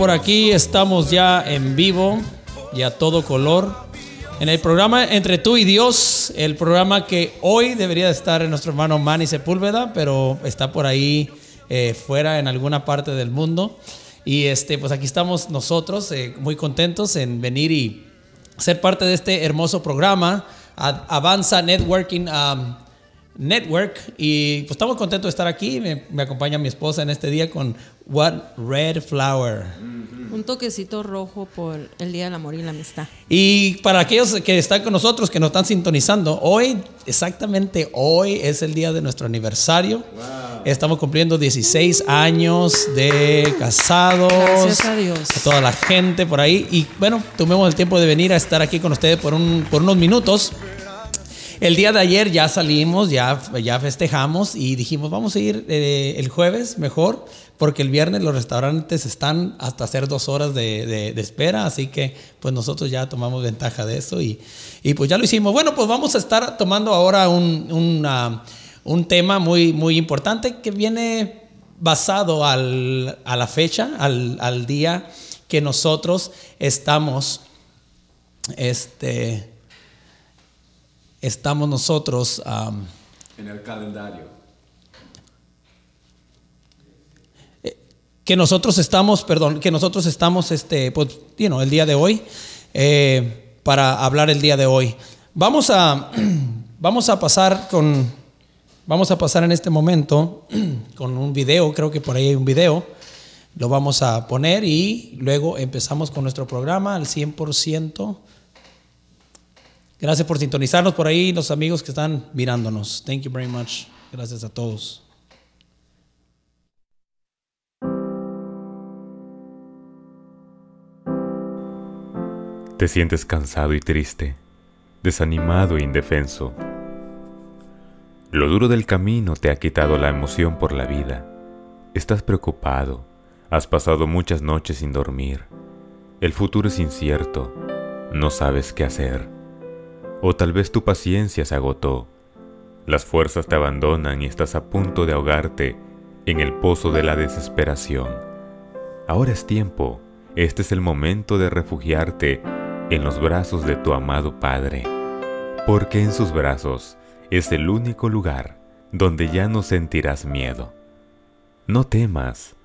por aquí estamos ya en vivo y a todo color. En el programa Entre tú y Dios, el programa que hoy debería estar en nuestro hermano Manny Sepúlveda, pero está por ahí eh, fuera en alguna parte del mundo. Y este, pues aquí estamos nosotros, eh, muy contentos en venir y ser parte de este hermoso programa, Avanza Networking Network. Y pues estamos contentos de estar aquí. Me, me acompaña mi esposa en este día con What Red Flower. Un toquecito rojo por el Día del Amor y la Amistad. Y para aquellos que están con nosotros, que nos están sintonizando, hoy, exactamente hoy, es el día de nuestro aniversario. Estamos cumpliendo 16 años de casados. Gracias a Dios. A toda la gente por ahí. Y bueno, tomemos el tiempo de venir a estar aquí con ustedes por, un- por unos minutos. El día de ayer ya salimos, ya, ya festejamos y dijimos, vamos a ir eh, el jueves mejor, porque el viernes los restaurantes están hasta hacer dos horas de, de- espera, así que pues nosotros ya tomamos ventaja de eso y, y pues ya lo hicimos. Bueno, pues vamos a estar tomando ahora un, un tema muy, muy importante que viene basado al- a la fecha, al, al día que nosotros estamos, este, estamos nosotros... am, En el calendario. que nosotros estamos, perdón, que nosotros estamos, este, pues, you know, el día de hoy, eh, para hablar el día de hoy. Vamos a, vamos a pasar con, vamos a pasar en este momento con un video, creo que por ahí hay un video, lo vamos a poner y luego empezamos con nuestro programa al 100%. Gracias por sintonizarnos por ahí, los amigos que están mirándonos. Thank you very much. Gracias a todos. Te sientes cansado y triste, desanimado e indefenso. Lo duro del camino te ha quitado la emoción por la vida. Estás preocupado, has pasado muchas noches sin dormir. El futuro es incierto, no sabes qué hacer. O tal vez tu paciencia se agotó. Las fuerzas te abandonan y estás a punto de ahogarte en el pozo de la desesperación. Ahora es tiempo, este es el momento de refugiarte en los brazos de tu amado Padre, porque en sus brazos es el único lugar donde ya no sentirás miedo. No temas,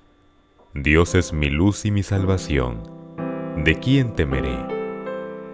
Dios es mi luz y mi salvación, ¿de quién temeré?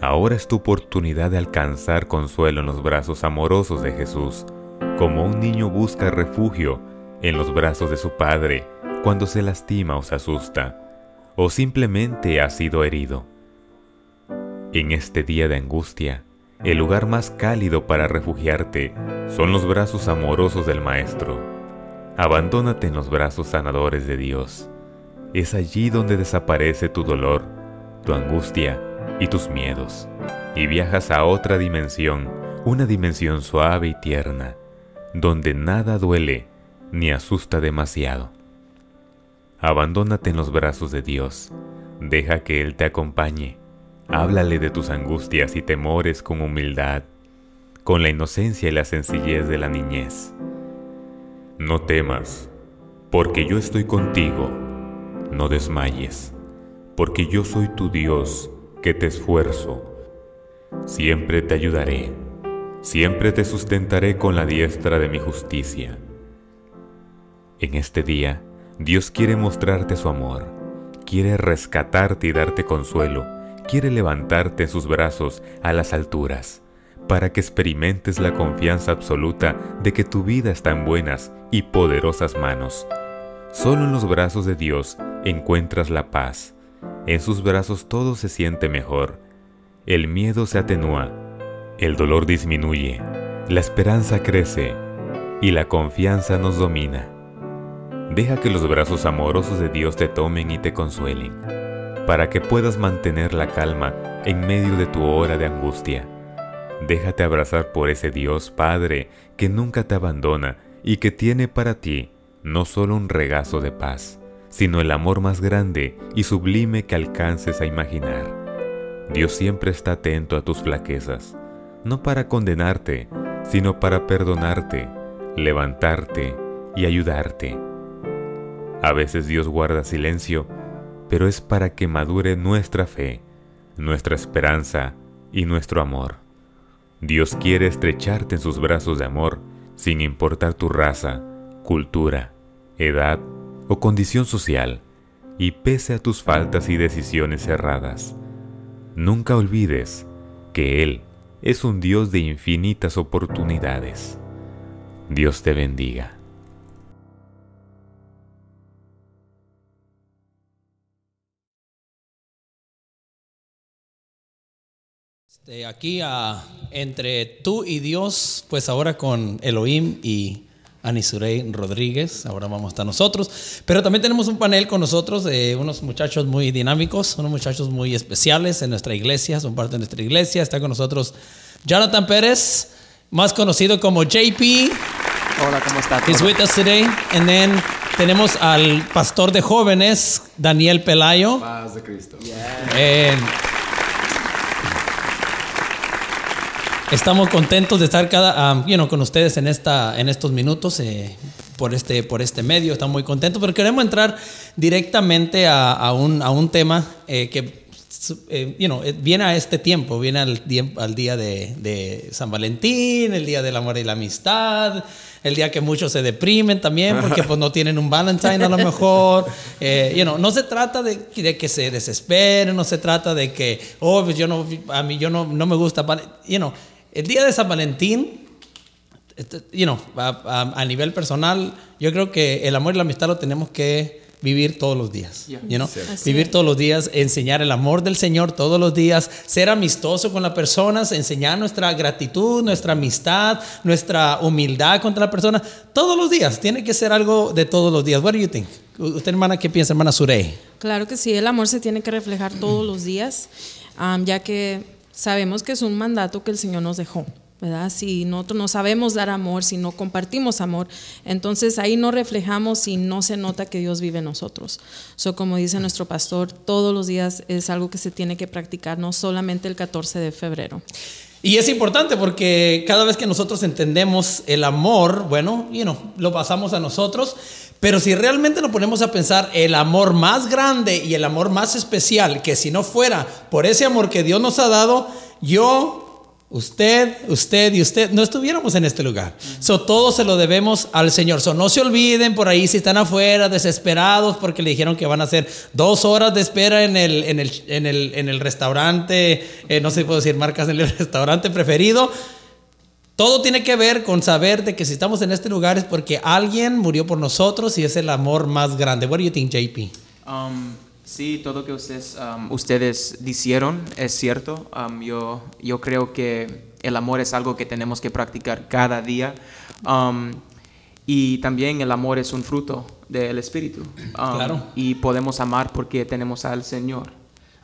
Ahora es tu oportunidad de alcanzar consuelo en los brazos amorosos de Jesús, como un niño busca refugio en los brazos de su padre cuando se lastima o se asusta, o simplemente ha sido herido. En este día de angustia, el lugar más cálido para refugiarte son los brazos amorosos del Maestro. Abandónate en los brazos sanadores de Dios. Es allí donde desaparece tu dolor, tu angustia y tus miedos, y viajas a otra dimensión, una dimensión suave y tierna, donde nada duele ni asusta demasiado. Abandónate en los brazos de Dios, deja que Él te acompañe, háblale de tus angustias y temores con humildad, con la inocencia y la sencillez de la niñez. No temas, porque yo estoy contigo. No desmayes, porque yo soy tu Dios, que te esfuerzo. Siempre te ayudaré, siempre te sustentaré con la diestra de mi justicia. En este día, Dios quiere mostrarte su amor, quiere rescatarte y darte consuelo, quiere levantarte en sus brazos a las alturas, para que experimentes la confianza absoluta de que tu vida está en buenas y poderosas manos. Solo en los brazos de Dios encuentras la paz. En sus brazos todo se siente mejor. El miedo se atenúa, el dolor disminuye, la esperanza crece y la confianza nos domina. Deja que los brazos amorosos de Dios te tomen y te consuelen, para que puedas mantener la calma en medio de tu hora de angustia. Déjate abrazar por ese Dios Padre que nunca te abandona y que tiene para ti no solo un regazo de paz, sino el amor más grande y sublime que alcances a imaginar. Dios siempre está atento a tus flaquezas, no para condenarte, sino para perdonarte, levantarte y ayudarte. A veces Dios guarda silencio, pero es para que madure nuestra fe, nuestra esperanza y nuestro amor. Dios quiere estrecharte en sus brazos de amor, sin importar tu raza, cultura, edad o condición social, y pese a tus faltas y decisiones erradas. Nunca olvides que Él es un Dios de infinitas oportunidades. Dios te bendiga. Este, aquí ah, entre tú y Dios, pues ahora con Elohim y Anisurey Rodríguez, ahora vamos a estar nosotros. Pero también tenemos un panel con nosotros unos muchachos muy dinámicos, unos muchachos muy especiales en nuestra iglesia, son parte de nuestra iglesia. Está con nosotros Jonathan Pérez, más conocido como JP. Hola, ¿cómo estás? He's with us today. And then tenemos al pastor de jóvenes, Daniel Pelayo. Paz de Cristo. And Estamos contentos de estar cada, um, con ustedes en, esta, en estos minutos eh, por, este, por este medio. Estamos muy contentos, pero queremos entrar directamente a, un, a un tema eh, que eh, eh, viene a este tiempo, viene al, al día de, San Valentín, el día del amor y la amistad, el día que muchos se deprimen también porque pues no tienen un Valentine a lo mejor. Eh, no se trata de, de que se desesperen, no se trata de que, oh, pues yo no, a mí yo no, no me gusta. You know, el día de San Valentín, este, you know, a, a- a nivel personal, yo creo que el amor y la amistad lo tenemos que vivir todos los días. Yeah. you know? Vivir es. todos los días, enseñar el amor del Señor todos los días, ser amistoso con las personas, enseñar nuestra gratitud, nuestra amistad, nuestra humildad contra la persona. Todos los días, tiene que ser algo de todos los días. What do you think? Usted, hermana, ¿qué piensa, hermana Surey? Claro que sí, el amor se tiene que reflejar todos los días, am, ya que sabemos que es un mandato que el Señor nos dejó. ¿verdad? Si nosotros no sabemos dar amor, si no compartimos amor, entonces ahí no reflejamos y no se nota que Dios vive en nosotros. So, como dice nuestro pastor, todos los días es algo que se tiene que practicar, no solamente el 14 de febrero. Y es importante porque cada vez que nosotros entendemos el amor, bueno, you know, lo pasamos a nosotros, pero si realmente nos ponemos a pensar el amor más grande y el amor más especial, que si no fuera por ese amor que Dios nos ha dado, yo, usted, usted y usted no estuviéramos en este lugar. So, todo se lo debemos al Señor. So, no se olviden por ahí si están afuera desesperados porque le dijeron que van a hacer dos horas de espera en el, en el, en el, en el restaurante, eh, no sé si puedo decir marcas, en el restaurante preferido. Todo tiene que ver con saber de que si estamos en este lugar es porque alguien murió por nosotros y es el amor más grande. What do you think, JP? Um, sí, todo que ustedes, um, ustedes dijeron es cierto. Um, yo, yo creo que el amor es algo que tenemos que practicar cada día. Um, y también el amor es un fruto del Espíritu. Um, Claro. Y podemos amar porque tenemos al Señor.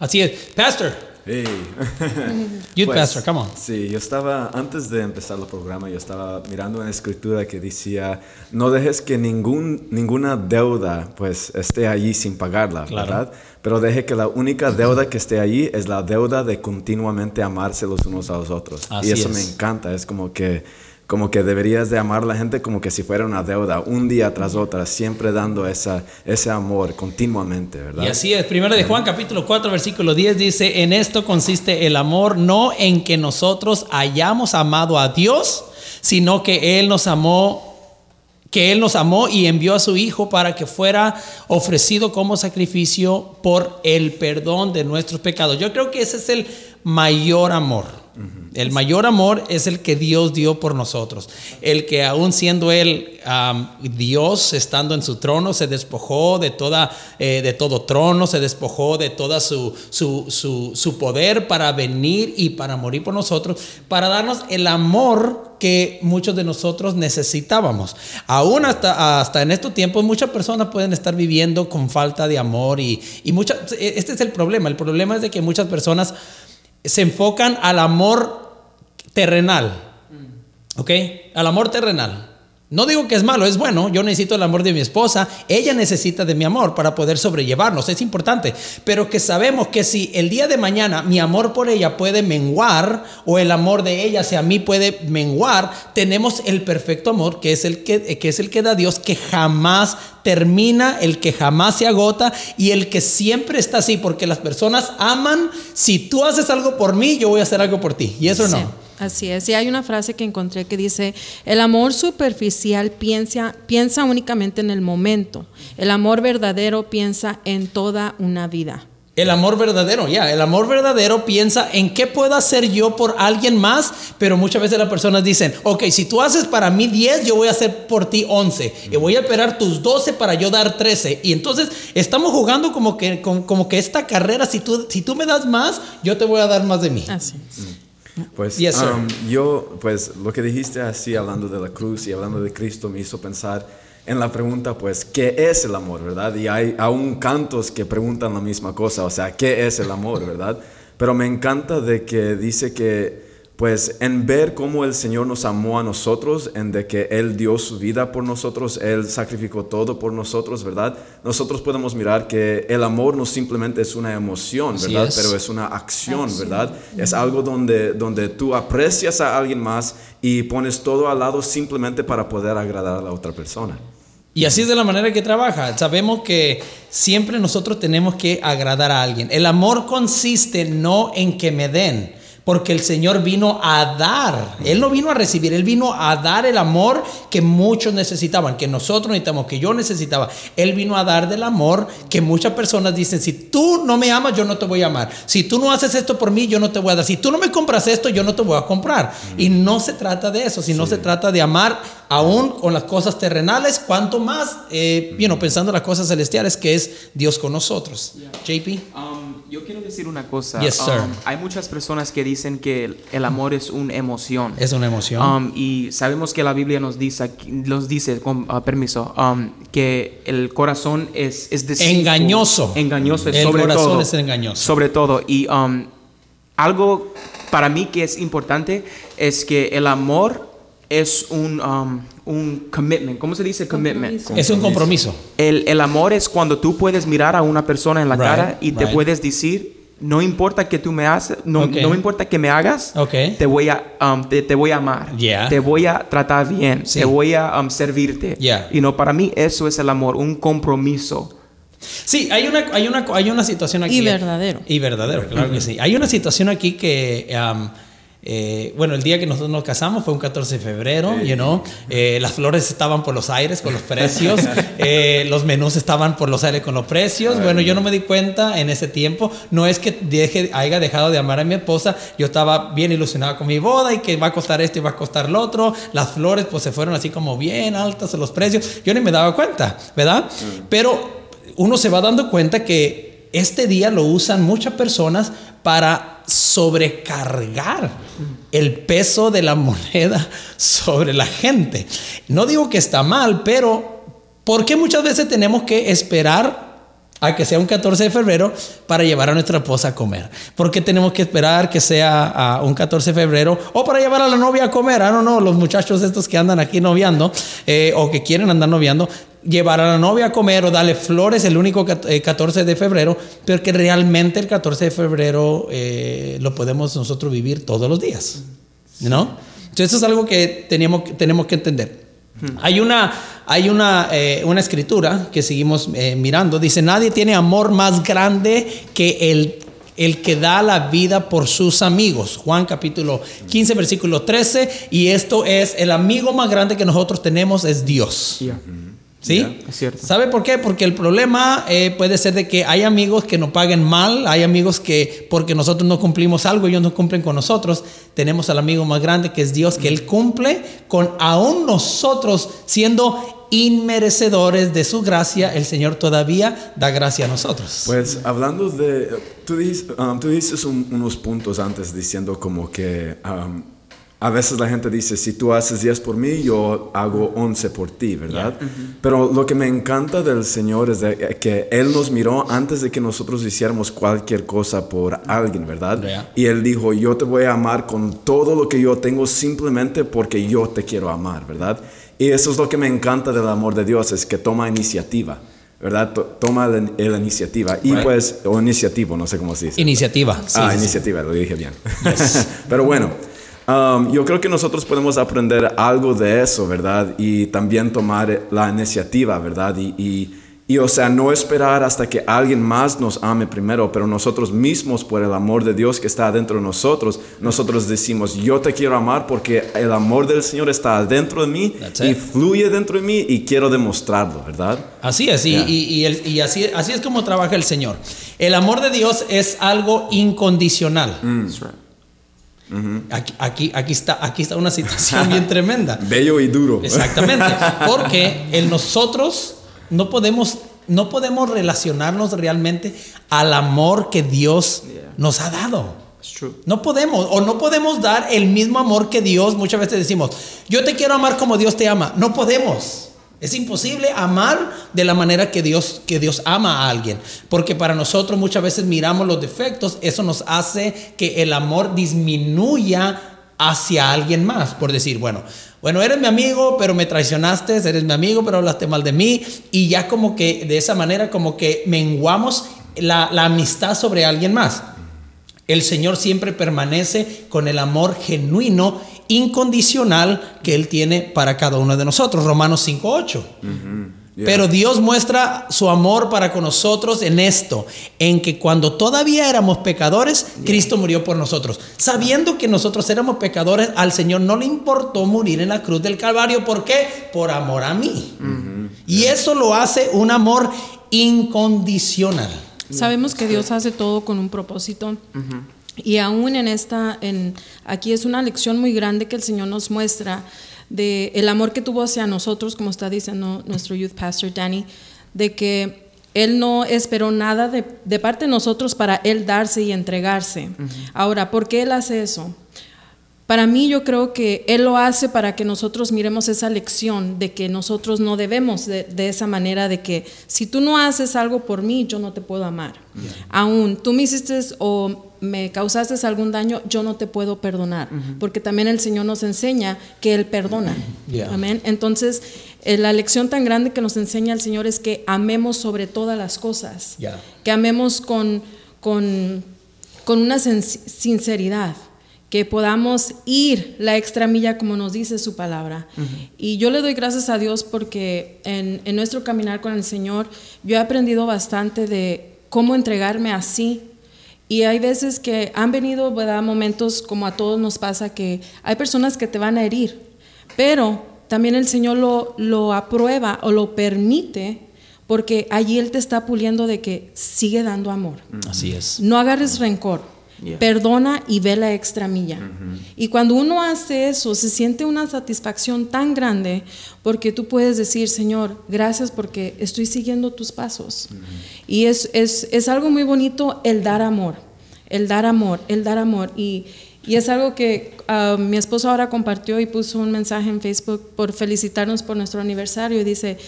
Así es. Pastor, Hey. Youth Pues, pastor, come on. Sí, yo estaba, antes de empezar el programa, yo estaba mirando una escritura que decía, no dejes que ningún, ninguna deuda pues esté allí sin pagarla, Claro. ¿verdad? Pero deje que la única deuda que esté allí es la deuda de continuamente amarse los unos a los otros. Así y eso es. me encanta, es como que, como que deberías de amar a la gente como que si fuera una deuda, un día tras otra, siempre dando esa, ese amor continuamente, ¿verdad? Y así es, primero de Juan capítulo 4 versículo 10 dice, en esto consiste el amor, no en que nosotros hayamos amado a Dios, sino que Él nos amó, que Él nos amó y envió a su Hijo para que fuera ofrecido como sacrificio por el perdón de nuestros pecados. Yo creo que ese es el mayor amor. El mayor amor es el que Dios dio por nosotros. El que aún siendo Él Dios, estando en su trono, se despojó de, toda, eh, de todo trono, se despojó de toda su, su, su, su poder para venir y para morir por nosotros, para darnos el amor que muchos de nosotros necesitábamos. Aún hasta, hasta en estos tiempos muchas personas pueden estar viviendo con falta de amor y, y muchas, este es el problema. El problema es de que muchas personas se enfocan al amor terrenal. ¿Ok? Al amor terrenal. No digo que es malo, es bueno. Yo necesito el amor de mi esposa. Ella necesita de mi amor para poder sobrellevarnos. Es importante. Pero que sabemos que si el día de mañana mi amor por ella puede menguar o el amor de ella hacia mí puede menguar, tenemos el perfecto amor que es el que, es el que da Dios, que jamás termina, el que jamás se agota y el que siempre está así. Porque las personas aman. Si tú haces algo por mí, yo voy a hacer algo por ti. Y eso no. Así es. Y hay una frase que encontré que dice, el amor superficial piensa, piensa únicamente en el momento. El amor verdadero piensa en toda una vida. El amor verdadero, ya, el amor verdadero piensa en qué puedo hacer yo por alguien más, pero muchas veces las personas dicen, ok, si tú haces para mí 10, yo voy a hacer por ti 11, y voy a esperar tus 12 para yo dar 13. Y entonces estamos jugando como que, como, como que esta carrera, si tú, si tú me das más, yo te voy a dar más de mí. Así. Pues Yes, um, yo, pues lo que dijiste así, hablando de la cruz y hablando de Cristo, me hizo pensar en la pregunta, pues, ¿qué es el amor, verdad? Y hay aún cantos que preguntan la misma cosa, o sea, ¿qué es el amor, verdad? Pero me encanta de que dice que, pues, en ver cómo el Señor nos amó a nosotros, en de que Él dio su vida por nosotros, Él sacrificó todo por nosotros, ¿verdad? Nosotros podemos mirar que el amor no simplemente es una emoción, ¿verdad? es. Pero es una acción, ¿verdad? Es algo donde, donde tú aprecias a alguien más y pones todo al lado simplemente para poder agradar a la otra persona. Y así es de la manera que trabaja. Sabemos que siempre nosotros tenemos que agradar a alguien. El amor consiste no en que me den, porque el Señor vino a dar. Él no vino a recibir, Él vino a dar el amor que muchos necesitaban, que nosotros necesitamos, que yo necesitaba. Él vino a dar del amor que muchas personas dicen, si tú no me amas, yo no te voy a amar. Si tú no haces esto por mí, yo no te voy a dar. Si tú no me compras esto, yo no te voy a comprar. Y no se trata de eso, sino se trata de amar aún con las cosas terrenales, cuanto más, eh, you know, pensando en las cosas celestiales, que es Dios con nosotros. JP. Um, yo quiero decir una cosa. Yes, sir. Um, hay muchas personas que dicen que el, el amor es una emoción. Es una emoción. Um, y sabemos que la Biblia nos dice, nos dice con ah, permiso, um, que el corazón es, es deceitful. Engañoso. Engañoso, es El sobre corazón todo. es engañoso. Sobre todo. Y algo para mí que es importante es que el amor es un, un commitment. ¿Cómo se dice commitment? Compromiso. es un compromiso. El, el amor es cuando tú puedes mirar a una persona en la Right, cara y te right. puedes decir, no importa que tú me haces, no, Ok. no importa que me hagas, Ok. te, voy a, um, te, te voy a amar, Yeah. te voy a tratar bien, Sí. te voy a um, servirte. Yeah. Y no, para mí eso es el amor, un compromiso. Sí, hay una, hay una, hay una situación aquí. Y verdadero. Y verdadero, claro que sí. Hay una situación aquí que, um, eh, bueno, el día que nosotros nos casamos fue un 14 de febrero, you know, eh, las flores estaban por los aires con los precios, eh, los menús estaban por los aires con los precios. Bueno, yo no me di cuenta en ese tiempo, no es que deje, haya dejado de amar a mi esposa, yo estaba bien ilusionado con mi boda y que va a costar esto y va a costar lo otro, las flores pues se fueron así como bien altas los precios, yo ni me daba cuenta, ¿verdad? Pero uno se va dando cuenta que este día lo usan muchas personas para sobrecargar el peso de la moneda sobre la gente. No digo que está mal, pero ¿por qué muchas veces tenemos que esperar a que sea un 14 de febrero para llevar a nuestra esposa a comer. ¿Por qué tenemos que esperar que sea a un 14 de febrero o para llevar a la novia a comer? Ah, no, no, los muchachos estos que andan aquí noviando eh, o que quieren andar noviando, llevar a la novia a comer o darle flores el único 14 eh, de febrero, pero que realmente el 14 de febrero eh, lo podemos nosotros vivir todos los días. ¿No? Entonces eso es algo que tenemos, tenemos que entender. Hay una, hay una, eh, una escritura que seguimos mirando, dice, nadie tiene amor más grande que el, el que da la vida por sus amigos. Juan capítulo 15, versículo 13, y esto es, el amigo más grande que nosotros tenemos es Dios. ¿Sí? Es cierto. ¿Sabe por qué? Porque el problema eh, puede ser de que hay amigos que nos paguen mal, hay amigos que porque nosotros no cumplimos algo, ellos no cumplen con nosotros. Tenemos al amigo más grande que es Dios, que Él cumple con aún nosotros siendo inmerecedores de su gracia, el Señor todavía da gracia a nosotros. Pues hablando de, tú dices, um, tú dices unos puntos antes diciendo como que... Um, a veces la gente dice, si tú haces 10 por mí, yo hago 11 por ti, ¿verdad? Pero lo que me encanta del Señor es que Él nos miró antes de que nosotros hiciéramos cualquier cosa por alguien, ¿verdad? Y Él dijo, yo te voy a amar con todo lo que yo tengo simplemente porque yo te quiero amar, ¿verdad? Y eso es lo que me encanta del amor de Dios, es que toma iniciativa. ¿verdad? Toma la, iniciativa. Y pues, o iniciativo, no sé cómo se dice. Iniciativa. ah, iniciativa, lo dije bien. Pero bueno, Um, yo creo que nosotros podemos aprender algo de eso, ¿verdad? Y también tomar la iniciativa, ¿verdad? Y, y, o sea, no esperar hasta que alguien más nos ame primero, pero nosotros mismos, por el amor de Dios que está dentro de nosotros, nosotros decimos, yo te quiero amar porque el amor del Señor está dentro de mí y fluye dentro de mí y quiero demostrarlo, ¿verdad? Así es, y, y, así, así es como trabaja el Señor. El amor de Dios es algo incondicional. Mm aquí, aquí, está, aquí está una situación bien tremenda. Bello y duro. Exactamente. Porque en nosotros no podemos, no podemos relacionarnos realmente al amor que Dios nos ha dado. No podemos, o no podemos dar el mismo amor que Dios. Muchas veces decimos, yo te quiero amar como Dios te ama. No podemos. Es imposible amar de la manera que Dios, que Dios ama a alguien, porque para nosotros muchas veces miramos los defectos, eso nos hace que el amor disminuya hacia alguien más, por decir, bueno, bueno, eres mi amigo, pero me traicionaste, eres mi amigo, pero hablaste mal de mí, y ya como que de esa manera como que menguamos la, la amistad sobre alguien más. El Señor siempre permanece con el amor genuino incondicional que Él tiene para cada uno de nosotros. Romanos 5.8. Pero Dios muestra su amor para con nosotros en esto, en que cuando todavía éramos pecadores, Cristo murió por nosotros. Sabiendo que nosotros éramos pecadores, al Señor no le importó morir en la cruz del Calvario. ¿Por qué? Por amor a mí. Y eso lo hace un amor incondicional. Sabemos que Dios hace todo con un propósito. Y aún en esta, en, aquí es una lección muy grande que el Señor nos muestra de el amor que tuvo hacia nosotros, como está diciendo nuestro youth pastor Danny, de que Él no esperó nada de, de parte de nosotros para Él darse y entregarse. Ahora, ¿por qué Él hace eso? Para mí yo creo que Él lo hace para que nosotros miremos esa lección de que nosotros no debemos de, esa manera de que si tú no haces algo por mí, yo no te puedo amar. Aún tú me hiciste o me causaste algún daño, yo no te puedo perdonar, porque también el Señor nos enseña que Él perdona. Amén. Entonces, eh, la lección tan grande que nos enseña el Señor es que amemos sobre todas las cosas, que amemos con, con, con una sinceridad que podamos ir la extra milla como nos dice su palabra. Y yo le doy gracias a Dios porque en, en, nuestro caminar con el Señor yo he aprendido bastante de cómo entregarme así. Y hay veces que han venido ¿verdad? momentos como a todos nos pasa que hay personas que te van a herir, pero también el Señor lo, lo aprueba o lo permite porque allí Él te está puliendo de que sigue dando amor. Así es. No agarres rencor Perdona y ve la extra milla. Y cuando uno hace eso, se siente una satisfacción tan grande porque tú puedes decir, Señor, gracias porque estoy siguiendo tus pasos. Y es, es, es, algo muy bonito el dar amor, el dar amor, el dar amor. Y, y es algo que ah, mi esposo ahora compartió y puso un mensaje en Facebook por felicitarnos por nuestro aniversario y dice,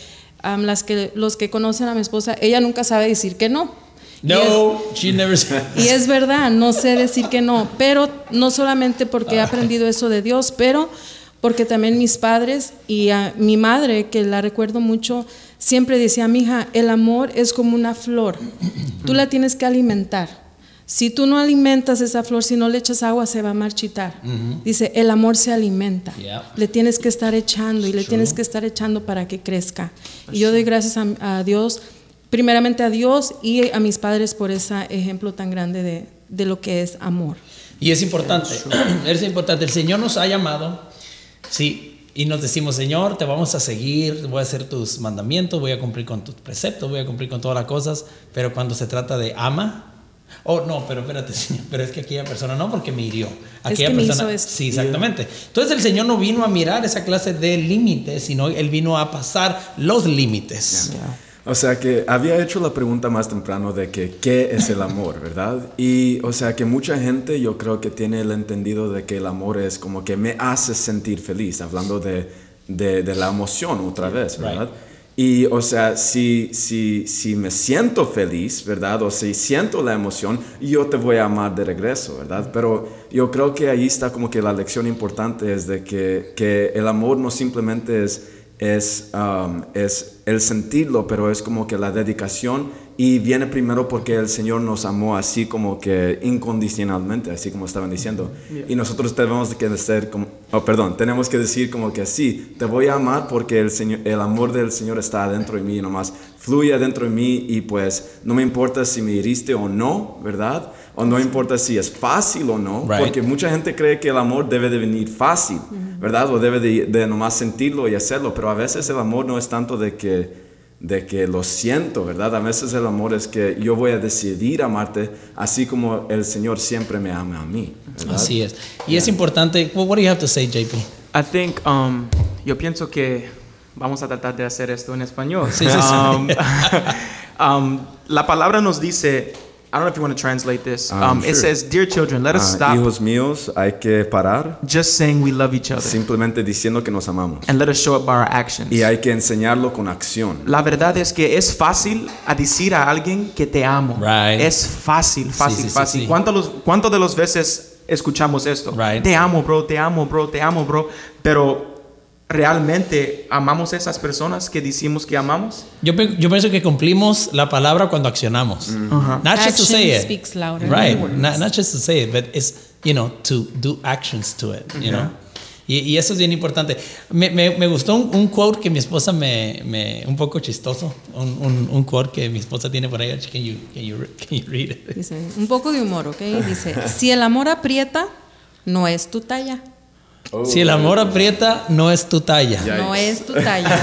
am, las que, los que conocen a mi esposa, ella nunca sabe decir que no. Y es- No, she never said. y es verdad, no sé decir que no, pero no solamente porque he aprendido eso de Dios, pero porque también mis padres y a mi madre, que la recuerdo mucho, siempre decía, mija, el amor es como una flor, tú la tienes que alimentar. Si tú no alimentas esa flor, si no le echas agua, se va a marchitar. Dice, el amor se alimenta. Yeah. Le tienes que estar echando y le tienes que estar echando para que crezca. Y yo doy gracias a, a Dios, primeramente a Dios y a mis padres por ese ejemplo tan grande de, de lo que es amor. Y es importante, es importante. El Señor nos ha llamado, sí, y nos decimos, Señor, te vamos a seguir, voy a hacer tus mandamientos, voy a cumplir con tus preceptos, voy a cumplir con todas las cosas, pero cuando se trata de ama, oh, no, pero espérate, Señor, pero es que aquella persona no, porque me hirió. Aquella que me persona, hizo esto. sí, exactamente. Entonces el Señor no vino a mirar esa clase de límites, sino Él vino a pasar los límites. O sea que había hecho la pregunta más temprano de que qué es el amor, ¿verdad? Y o sea que mucha gente yo creo que tiene el entendido de que el amor es como que me hace sentir feliz, hablando de, de, de la emoción otra vez, ¿verdad? Y o sea, si, si, si me siento feliz, ¿verdad? O si siento la emoción, yo te voy a amar de regreso, ¿verdad? Pero yo creo que ahí está como que la lección importante es de que, que el amor no simplemente es es, um, es el sentirlo, pero es como que la dedicación y viene primero porque el Señor nos amó así como que incondicionalmente, así como estaban diciendo. Y nosotros tenemos que ser como, oh, perdón, tenemos que decir como que sí, te voy a amar porque el, Señor, el amor del Señor está adentro de mí, nomás fluye adentro de mí y pues no me importa si me heriste o no, ¿verdad? O no importa si es fácil o no, Right. porque mucha gente cree que el amor debe de venir fácil, ¿verdad? O debe de, de nomás sentirlo y hacerlo, pero a veces el amor no es tanto de que, de que lo siento, ¿verdad? A veces el amor es que yo voy a decidir amarte así como el Señor siempre me ama a mí, ¿verdad? Así es. Y es importante, well, what do you have to say, JP? I think, um, yo pienso que vamos a tratar de hacer esto en español. Sí, sí, sí. Um, um, la palabra nos dice, I don't know if you want to translate this. Um, Um, sure. It says, Dear children, let us Ah, stop hijos míos, hay que parar just saying we love each other simplemente diciendo que nos amamos. and let us show it by our actions. Y hay que enseñarlo con acción. La verdad es que es fácil a decir a alguien que te amo. Right. Es fácil, fácil, sí, sí, fácil. sí. ¿Cuánto, los, ¿Cuánto de las veces escuchamos esto? Right. Te amo, bro, te amo, bro, te amo, bro. Pero realmente amamos a esas personas que decimos que amamos. Yo, yo pienso que cumplimos la palabra cuando accionamos. Not just to say Action it. speaks louder Right. Not, not just to say it, but it's, you know, to do actions to it, you know. Y, y eso es bien importante. Me, me, me gustó un, un quote que mi esposa me, me un poco chistoso, un, un, un quote que mi esposa tiene por ahí. Can you, can you, can you read it? Dice, un poco de humor, ¿ok? Dice, si el amor aprieta, no es tu talla. Si el amor aprieta, no es tu talla. No es tu talla.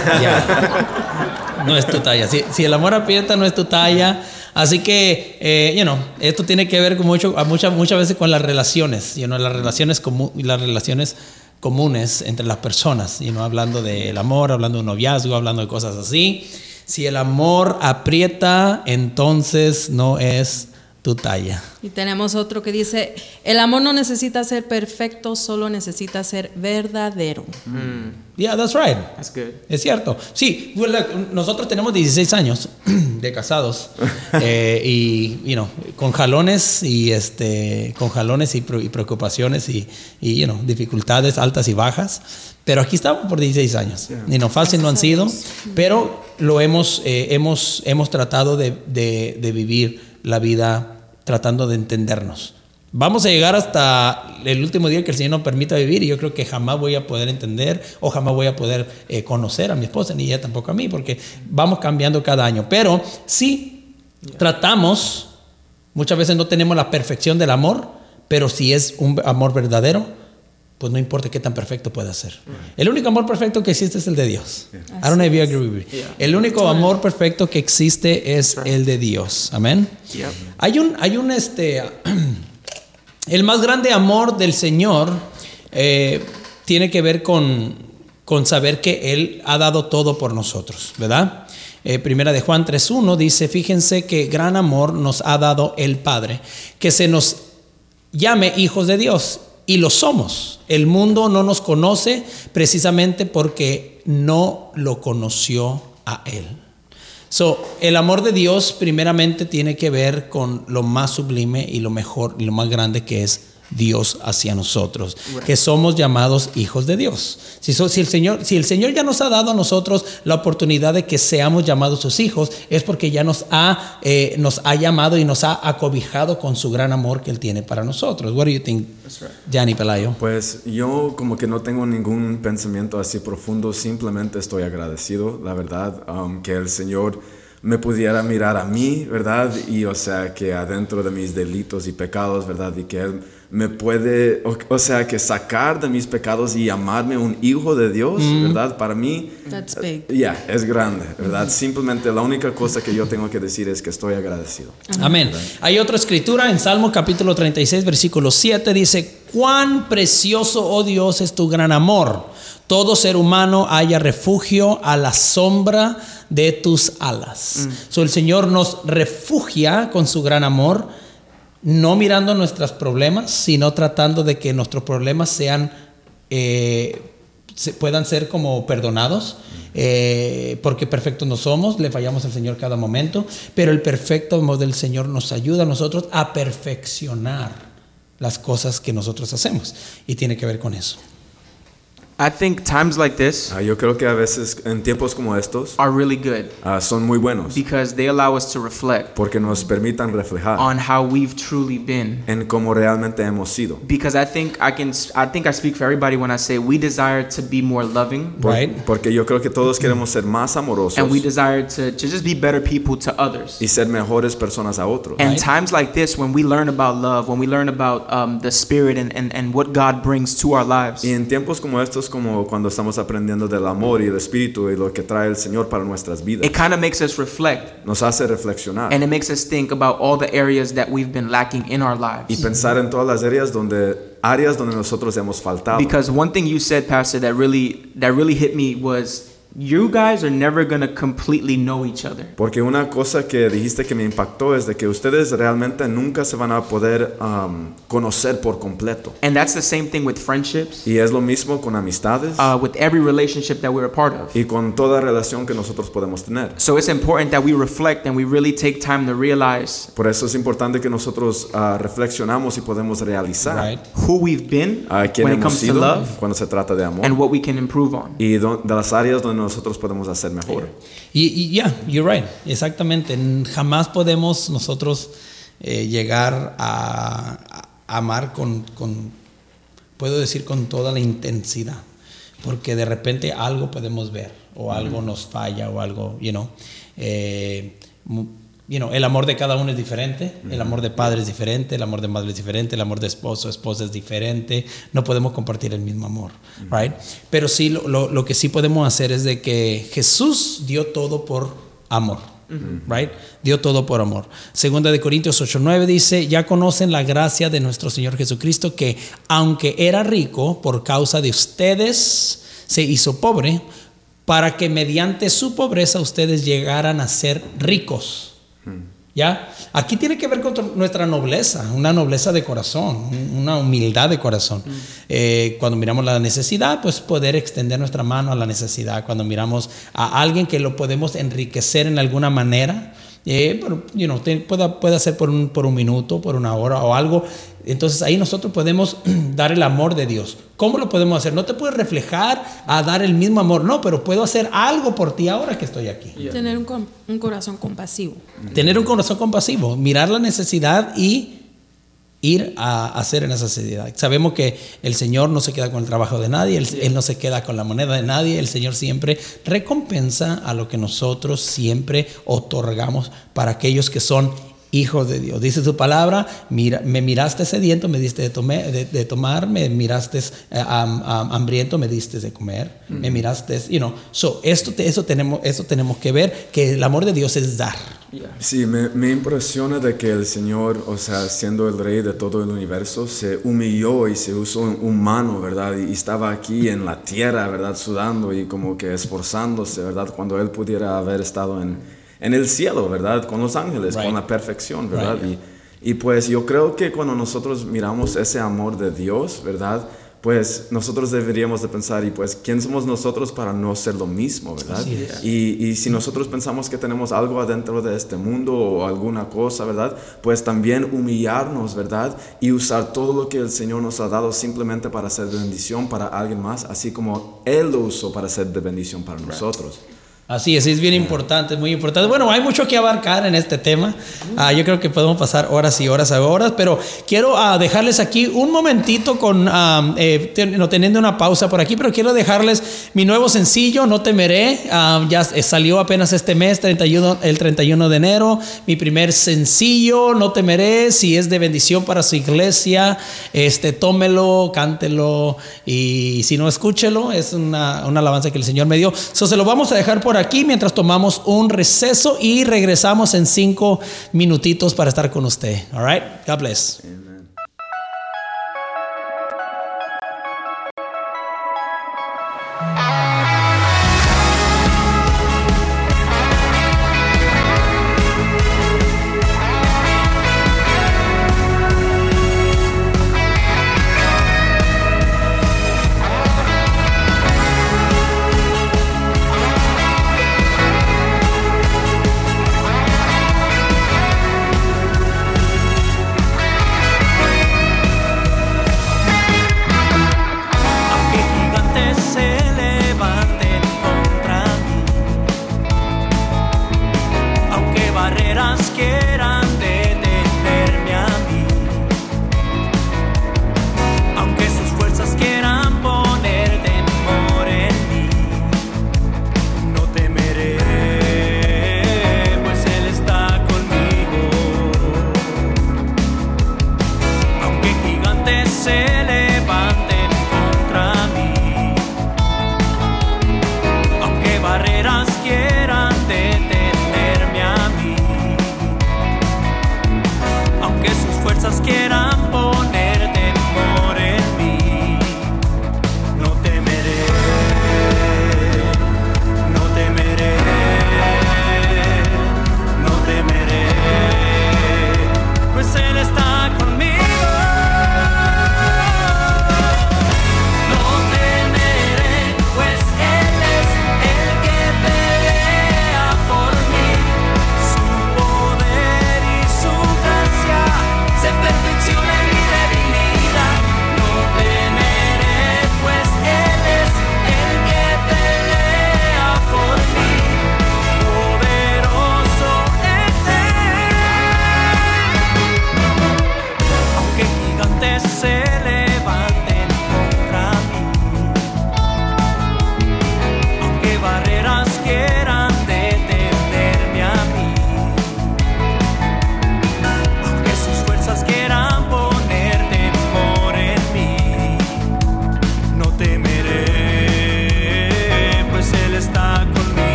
No es tu talla. Si, si el amor aprieta, no es tu talla. Así que, eh, you know, esto tiene que ver con mucho, a muchas, muchas veces con las relaciones, you know, las relaciones, comu- las relaciones comunes entre las personas, you know, hablando del amor, hablando de un noviazgo, hablando de cosas así. Si el amor aprieta, entonces no es tu talla. Y tenemos otro que dice, el amor no necesita ser perfecto, solo necesita ser verdadero. Yeah, that's right. That's good. Es cierto. Sí, well, look, nosotros tenemos 16 años de casados eh, y, you know, con jalones y este, con jalones y, preocupaciones y, y, you know, dificultades altas y bajas. Pero aquí estamos por 16 años. Y no fácil no han sido, pero lo hemos, eh, hemos, hemos tratado de, de- de vivir la vida tratando de entendernos. Vamos a llegar hasta el último día que el Señor nos permita vivir y yo creo que jamás voy a poder entender o jamás voy a poder eh, conocer a mi esposa ni ella tampoco a mí porque vamos cambiando cada año. Pero sí tratamos, muchas veces no tenemos la perfección del amor, pero si es un amor verdadero, pues no importa qué tan perfecto pueda ser. El único amor perfecto que existe es el de Dios. I don't know if you agree with me. El único amor perfecto que existe es el de Dios. Amén. Hay un, hay un este, el más grande amor del Señor eh, tiene que ver con, con saber que Él ha dado todo por nosotros, ¿verdad? Eh, primera de Juan 3.1 dice, fíjense que gran amor nos ha dado el Padre, que se nos llame hijos de Dios y lo somos. El mundo no nos conoce precisamente porque no lo conoció a Él. So, el amor de Dios primeramente tiene que ver con lo más sublime y lo mejor y lo más grande que es Dios hacia nosotros, que somos llamados hijos de Dios. Si, so- si el Señor, si el Señor ya nos ha dado a nosotros la oportunidad de que seamos llamados sus hijos, es porque ya nos ha, eh, nos ha llamado y nos ha acobijado con su gran amor que Él tiene para nosotros. What do you think, Gianni Pelayo? Pues yo como que no tengo ningún pensamiento así profundo, simplemente estoy agradecido, la verdad, um, que el Señor me pudiera mirar a mí, ¿verdad? Y o sea, que adentro de mis delitos y pecados, ¿verdad? Y que Él me puede, o, o sea, que sacar de mis pecados y llamarme un hijo de Dios, ¿verdad? Para mí, That's big. ya, es grande, ¿verdad? Simplemente la única cosa que yo tengo que decir es que estoy agradecido. Amén. Hay otra escritura en Salmo capítulo 36, versículo 7, dice, cuán precioso, oh Dios, es tu gran amor. Todo ser humano haya refugio a la sombra de tus alas. So, el Señor nos refugia con su gran amor, no mirando nuestros problemas, sino tratando de que nuestros problemas sean eh, se- puedan ser como perdonados, eh, porque perfectos no somos, le fallamos al Señor cada momento, pero el perfecto amor del Señor nos ayuda a nosotros a perfeccionar las cosas que nosotros hacemos, y tiene que ver con eso. I think times like this Ah, yo creo que a veces en tiempos como estos are really good ah, son muy buenos because they allow us to reflect porque nos permitan reflejar on how we've truly been. en cómo realmente hemos sido. Because I think I can I think I speak for everybody when I say we desire to be more loving Por- Right. Porque yo creo que todos queremos ser más amorosos and we desire to, to just be better people to others. y ser mejores personas a otros. And Right. times like this, when we learn about love, when we learn about um, the Spirit and, and, and what God brings to our lives, Y en tiempos como estos, como cuando estamos aprendiendo del amor y el espíritu y lo que trae el Señor para nuestras vidas, it kind of makes us reflect nos hace reflexionar and it makes us think about all the areas that we've been lacking in our y lives. pensar en todas las áreas donde áreas donde nosotros hemos faltado. Because one thing you said, Pastor, that really that really hit me was you guys are never gonna completely know each other. Porque una cosa que dijiste que me impactó es de que ustedes realmente nunca se van a poder um, conocer por completo. And that's the same thing with friendships, Y es lo mismo con amistades uh, with every relationship that we're a part of. y con toda relación que nosotros podemos tener. So it's important that we reflect and we really take time to realize Por eso es importante que nosotros ah, reflexionamos y podemos realizar Right? who we've been when it comes to love cuando se trata de amor and what we can improve on. y do- de las áreas donde nosotros podemos hacer mejor. Y, y ya, you're right, exactamente. Jamás podemos nosotros eh, llegar a, a amar con, con, puedo decir, con toda la intensidad, porque de repente algo podemos ver o algo nos falla o algo, you know. eh, you know, el amor de cada uno es diferente, el amor de padre es diferente, el amor de madre es diferente, el amor de esposo, esposa es diferente, no podemos compartir el mismo amor, right? Pero sí, lo, lo- lo que sí podemos hacer es de que Jesús dio todo por amor, right? Dio todo por amor. Segunda de Corintios 8:9 dice, ya conocen la gracia de nuestro Señor Jesucristo que aunque era rico por causa de ustedes se hizo pobre para que mediante su pobreza ustedes llegaran a ser ricos. ¿Ya? Aquí tiene que ver con nuestra nobleza, una nobleza de corazón, un- una humildad de corazón. Eh, cuando miramos la necesidad, pues poder extender nuestra mano a la necesidad. Cuando miramos a alguien que lo podemos enriquecer en alguna manera, eh, pero, you know, te- pueda, pueda ser por un, por un minuto, por una hora o algo. Entonces ahí nosotros podemos dar el amor de Dios. ¿Cómo lo podemos hacer? No te puedes reflejar a dar el mismo amor, no, pero puedo hacer algo por ti ahora que estoy aquí. Tener un corazón compasivo. Tener un corazón compasivo, mirar la necesidad y ir a hacer en esa necesidad. Sabemos que el Señor no se queda con el trabajo de nadie, él, Él no se queda con la moneda de nadie, el Señor siempre recompensa a lo que nosotros siempre otorgamos para aquellos que son hijos de Dios. Dice su palabra, mira, me miraste sediento, me diste de, tome- de- de tomar, me miraste ham- ham- hambriento, me diste de comer, me miraste, you know. So, esto, eso, tenemos, eso tenemos que ver, que el amor de Dios es dar. Sí, me, me impresiona de que el Señor, o sea, siendo el rey de todo el universo, se humilló y se usó humano, ¿verdad? Y estaba aquí en la tierra, ¿verdad? Sudando y como que esforzándose, ¿verdad? Cuando Él pudiera haber estado en, en el cielo, ¿verdad? Con los ángeles, Right. con la perfección, ¿verdad? Right. Y, y pues yo creo que cuando nosotros miramos ese amor de Dios, ¿verdad? pues nosotros deberíamos de pensar, y pues, ¿quién somos nosotros para no ser lo mismo, verdad? Así es. Y, y si nosotros pensamos que tenemos algo adentro de este mundo o alguna cosa, ¿verdad? Pues también humillarnos, ¿verdad? Y usar todo lo que el Señor nos ha dado simplemente para ser de bendición para alguien más, así como Él lo usó para ser de bendición para nosotros. Así es, es bien importante, es muy importante. Bueno, hay mucho que abarcar en este tema. Ah, yo creo que podemos pasar horas y horas a horas, pero quiero ah, dejarles aquí un momentito con, ah, eh, ten- no, teniendo una pausa por aquí, pero quiero dejarles mi nuevo sencillo, No temeré. Ah, ya salió apenas este mes, 31, el 31 de enero. Mi primer sencillo, No temeré, si es de bendición para su iglesia, este, tómelo, cántelo y si no, escúchelo. Es una, una alabanza que el Señor me dio. So, se lo vamos a dejar por aquí mientras tomamos un receso y regresamos en cinco minutitos para estar con usted. All right? God bless.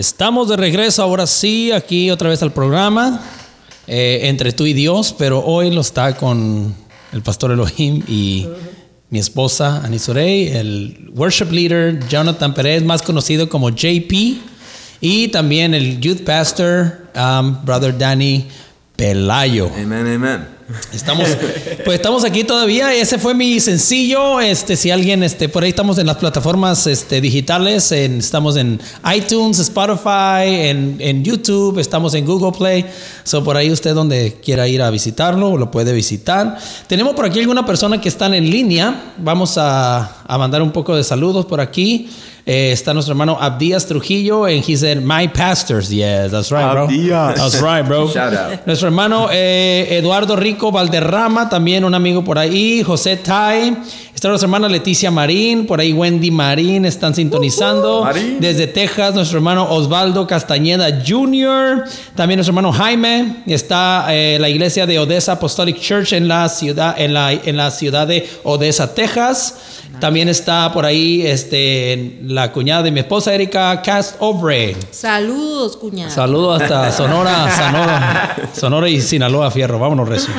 Estamos de regreso ahora sí, aquí otra vez al programa, eh, entre tú y Dios, pero hoy lo está con el pastor Elohim y mi esposa Anisurey, el worship leader Jonathan Pérez, más conocido como JP, y también el youth pastor, um, brother Danny Pelayo. Amén, amén. Estamos, pues estamos aquí todavía. Ese fue mi sencillo. Este, si alguien, este, por ahí estamos en las plataformas este, digitales. en- estamos en iTunes, Spotify, en, en YouTube, estamos en Google Play. So, por ahí usted donde quiera ir a visitarlo, lo puede visitar. Tenemos por aquí alguna persona que están en línea. Vamos a, a mandar un poco de saludos por aquí. Eh, está nuestro hermano Abdías Trujillo, and he said, My pastors. Yes, that's right, bro. Abdías. That's right, bro. Shout out. Nuestro hermano eh, Eduardo Rico Valderrama, también un amigo por ahí. José Tai. Está nuestra hermana Leticia Marín. Por ahí Wendy Marín están sintonizando. Desde Texas, nuestro hermano Osvaldo Castañeda Jr. También nuestro hermano Jaime. Está eh, la iglesia de Odessa Apostolic Church en la ciudad, en la, en la ciudad de Odessa, Texas. También está por ahí este, la cuñada de mi esposa, Erika Cast Obre. Saludos, cuñada. Saludos hasta Sonora, Sonora, Sonora y Sinaloa, Fierro. Vámonos, recio.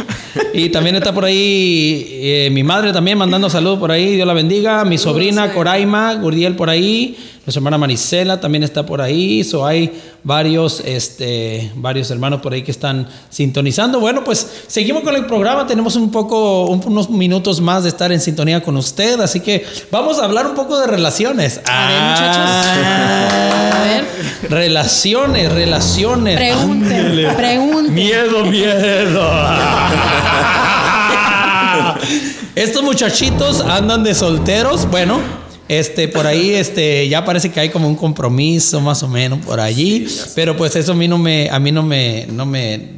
Y también está por ahí eh, mi madre también mandando saludos por ahí. Dios la bendiga. Mi sobrina Coraima, Gurdiel por ahí. Nuestra hermana Marisela también está por ahí. So hay varios, este, varios hermanos por ahí que están sintonizando. Bueno, pues seguimos con el programa. Tenemos un poco, un- unos minutos más de estar en sintonía con usted. Así que vamos a hablar un poco de relaciones. A ver, Ah, muchachos. A ver. Relaciones, relaciones. Pregunten, pregunten. Miedo, miedo. Estos muchachitos andan de solteros. Bueno, este, por ahí, este, ya parece que hay como un compromiso más o menos por allí. pero pues eso a mí no me, a mí no me, no me,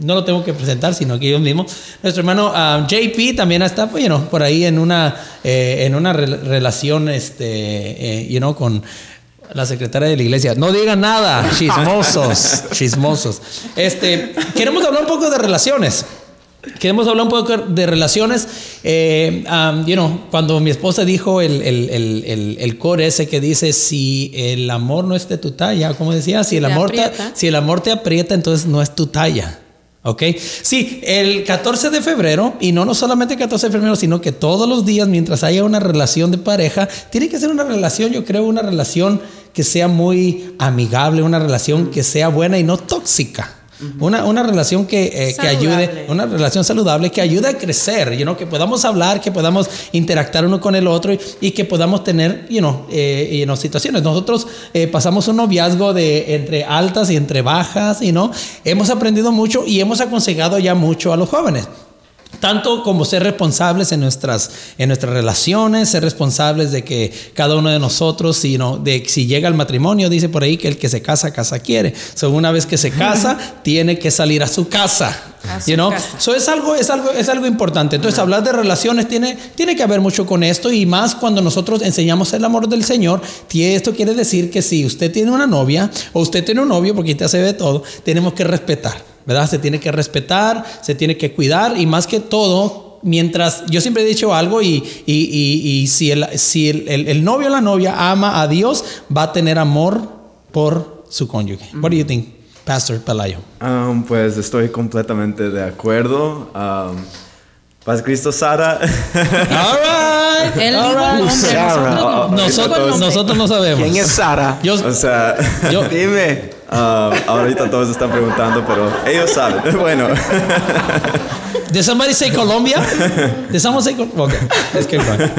no lo tengo que presentar, sino que yo mismo. Nuestro hermano ah, JP también está, pues, you know, por ahí en una, eh, en una rel- relación, este, eh, you know, con la secretaria de la iglesia. No digan nada, chismosos, chismosos. Este, queremos hablar un poco de relaciones. Queremos hablar un poco de relaciones. Eh, um, you know, cuando mi esposa dijo el, el, el, el, core ese que dice, si el amor no es de tu talla, como decía, si el, amor te, si el amor te aprieta, entonces no es tu talla. ¿Ok? Sí, el 14 de febrero, y no, no solamente el 14 de febrero, sino que todos los días, mientras haya una relación de pareja, tiene que ser una relación, yo creo, una relación que sea muy amigable, una relación que sea buena y no tóxica. Una, una relación que, eh, que ayude, una relación saludable que ayude a crecer, you know, que podamos hablar, que podamos interactuar uno con el otro y, y que podamos tener you know, eh, you know, situaciones. Nosotros eh, pasamos un noviazgo de entre altas y entre bajas y no hemos aprendido mucho y hemos aconsejado ya mucho a los jóvenes. Tanto como ser responsables en nuestras, en nuestras relaciones, ser responsables de que cada uno de nosotros, si, no, de, si llega al matrimonio, dice por ahí que el que se casa, casa quiere. So, una vez que se casa, tiene que salir a su casa. A su you know? casa. So, es, algo, es, algo, es algo importante. Entonces, hablar de relaciones tiene, tiene que haber mucho con esto y más cuando nosotros enseñamos el amor del Señor. Esto quiere decir que si usted tiene una novia o usted tiene un novio, porque usted se ve todo, tenemos que respetar. ¿Verdad? Se tiene que respetar, se tiene que cuidar y más que todo, mientras yo siempre he dicho algo y, y, y, y si, el, si el, el, el novio o la novia ama a Dios, va a tener amor por su cónyuge. What do you think, Pastor Pelayo? Um, pues estoy completamente de acuerdo. Um, Paz Cristo, Sara. All right. Él all right. nombre, Sarah. nosotros no. Nosotros, nosotros no sabemos. ¿Quién es Sara? Yo, o sea, yo, Dime. Um, ahorita todos están preguntando, pero ellos saben. Bueno, ¿Did somebody say Colombia? ¿Did someone say Colombia? Okay, let's keep going.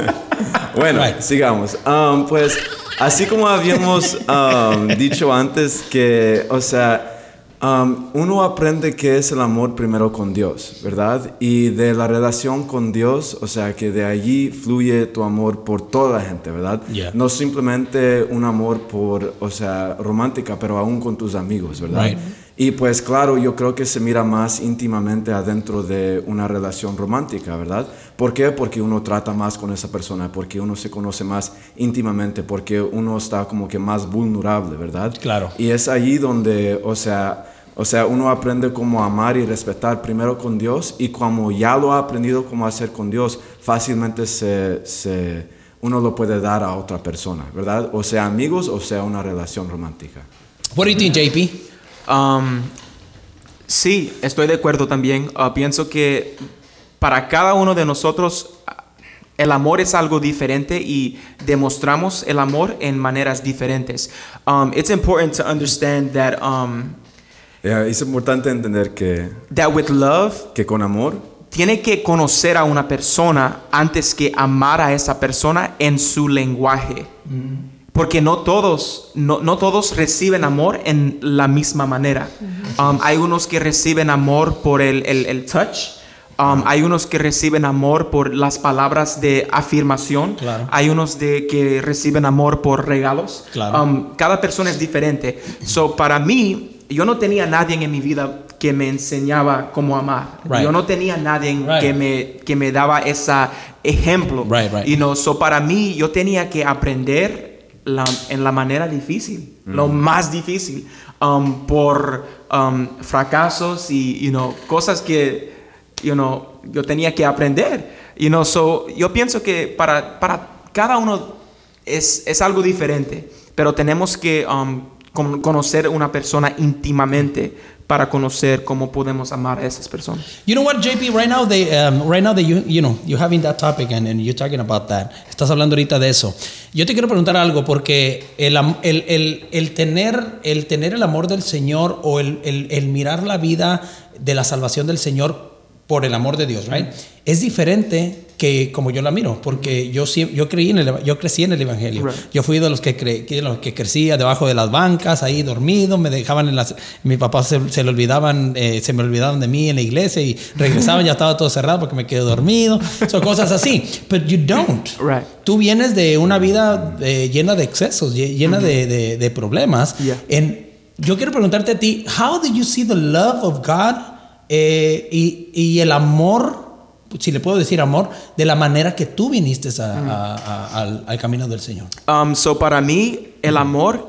bueno, Right. sigamos. Um, pues así como habíamos um, dicho antes que, o sea, um, uno aprende qué es el amor primero con Dios, ¿verdad? Y de la relación con Dios, o sea, que de allí fluye tu amor por toda la gente, ¿verdad? Yeah. No simplemente un amor por, o sea, romántica, pero aún con tus amigos, ¿verdad? Right. Y pues claro, yo creo que se mira más íntimamente adentro de una relación romántica, ¿verdad? ¿Por qué? Porque uno trata más con esa persona, porque uno se conoce más íntimamente, porque uno está como que más vulnerable, ¿verdad? Claro. Y es allí donde, o sea, o sea, uno aprende cómo amar y respetar primero con Dios y como ya lo ha aprendido cómo hacer con Dios, fácilmente se, se uno lo puede dar a otra persona, ¿verdad? O sea amigos o sea una relación romántica. What do you think, JP? Um, sí, estoy de acuerdo también. Uh, pienso que para cada uno de nosotros ah, el amor es algo diferente y demostramos el amor en maneras diferentes. Um, it's important to understand that um, Eh, es importante entender que, that with love que con amor tiene que conocer a una persona antes que amar a esa persona en su lenguaje. Porque no todos, no, no todos reciben amor en la misma manera. Um, hay unos que reciben amor por el, el- el touch. Um, hay unos que reciben amor por las palabras de afirmación. Claro. Hay unos de que reciben amor por regalos. Claro. Um, cada persona es diferente. So, para mí, yo no tenía nadie en mi vida que me enseñaba cómo amar. Right. Yo no tenía nadie Right. que, me, que me daba ese ejemplo. Right. You know, so para mí, yo tenía que aprender la- en la manera difícil, lo más difícil, um, por um, fracasos y you know, cosas que you know, yo tenía que aprender. You know, so, yo pienso que para, para cada uno es, es algo diferente, pero tenemos que um, con- conocer una persona íntimamente para conocer cómo podemos amar a esas personas. You know what, JP? Right now, they, um, right now, that you, you know, you're having that topic and, you're talking about that. Estás hablando ahorita de eso. Yo te quiero preguntar algo porque el, el, el, el tener, el tener el amor del Señor o el, el mirar la vida de la salvación del Señor por el amor de Dios, right? Es diferente que como yo la miro, porque yo yo creí en el, yo crecí en el evangelio. Right. Yo fui de los que cre- de los que crecía debajo de las bancas, ahí dormido, me dejaban en las mi papá se, se le olvidaban eh, se me olvidaban de mí en la iglesia y regresaban ya estaba todo cerrado porque me quedé dormido. Son cosas así, but you don't. Right. Tú vienes de una vida eh, llena de excesos, lle- llena de, de- de problemas. Yeah. En- yo quiero preguntarte a ti, how did you see the love of God eh, y, y el amor, si le puedo decir amor, de la manera que tú viniste al camino del Señor? Um, so para mí, el amor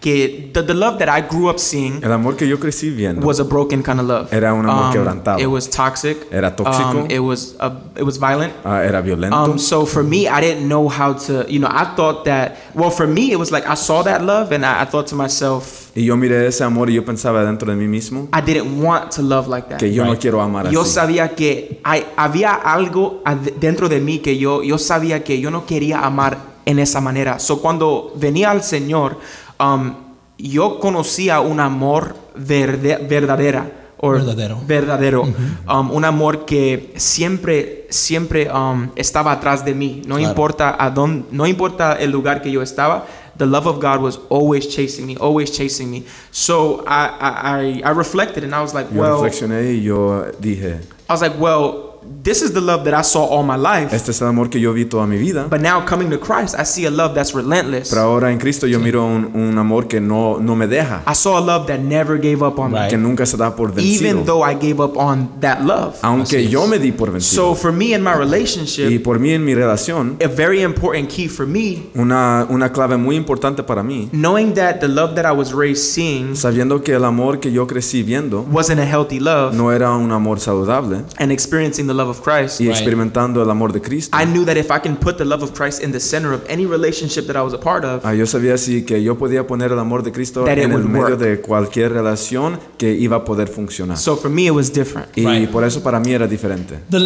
que the, the love that I grew up seeing El amor que yo crecí viendo was a broken kind of love. Era un amor quebrantado. It was toxic. Era tóxico. Um, it was uh, it was violent. ah, era violento. Um, so for me, I didn't know how to, you know, I thought that, well, for me, it was like I saw that love and I, I thought to myself, y yo miré ese amor y yo pensaba dentro de mí mismo I didn't want to love like that. que yo no Right. quiero amar Yo así. sabía que hay, había algo dentro de mí que yo, yo sabía que yo no quería amar en esa manera. So cuando venía al Señor, um, yo conocía un amor verde- verdadera. or Verdadero. verdadero. Um, un amor que siempre, siempre um, estaba atrás de mí. No Claro. importa a dónde, no importa el lugar que yo estaba. The love of God was always chasing me, always chasing me. So I, I, I- I reflected and I was like, Yo well, reflexioné y yo dije, I was like, well, this is the love that I saw all my life. este es el amor que yo vi toda mi vida. But now coming to Christ, I see a love that's relentless. Pero ahora en Cristo yo miro un, un amor que no, no me deja, I saw a love that never gave up on Right. que nunca se da por me, even vencido, though I gave up on that love. aunque Así es. yo me di por So vencido. for me in my Y relationship, por mí en mi relación, a very important key for me, una, una clave muy importante para mí, knowing that the love that I was raised seeing sabiendo que el amor que yo crecí viendo wasn't a healthy love, no era un amor saludable and experiencing the love of Christ. y Right. experimentando el amor de Cristo. I knew that if I can put the love of Christ in the center of any relationship that I was a part of, Ah, yo sabía así que yo podía poner el amor de Cristo That it en el would medio work. de cualquier relación que iba a poder funcionar. so for me it was different. y Right. por eso para mí era diferente. The-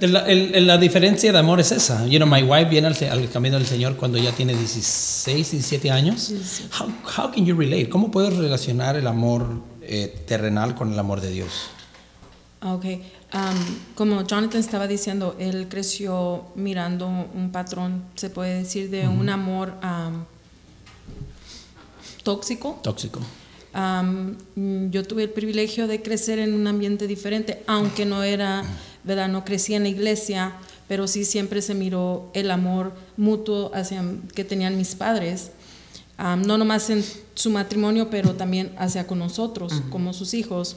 de la, el- la diferencia de amor es esa. You know, my wife viene al, al camino del Señor cuando ya tiene 16, 17 años. How, how can you relate? ¿Cómo puedes relacionar el amor eh, terrenal con el amor de Dios? Ok, am, como Jonathan estaba diciendo, él creció mirando un patrón, se puede decir, de un amor am, tóxico. Tóxico. Mm, yo tuve el privilegio de crecer en un ambiente diferente, aunque no era, ¿verdad? No crecí en la iglesia, pero sí siempre se miró el amor mutuo hacia, que tenían mis padres. No nomás en su matrimonio, pero también hacia con nosotros, como sus hijos.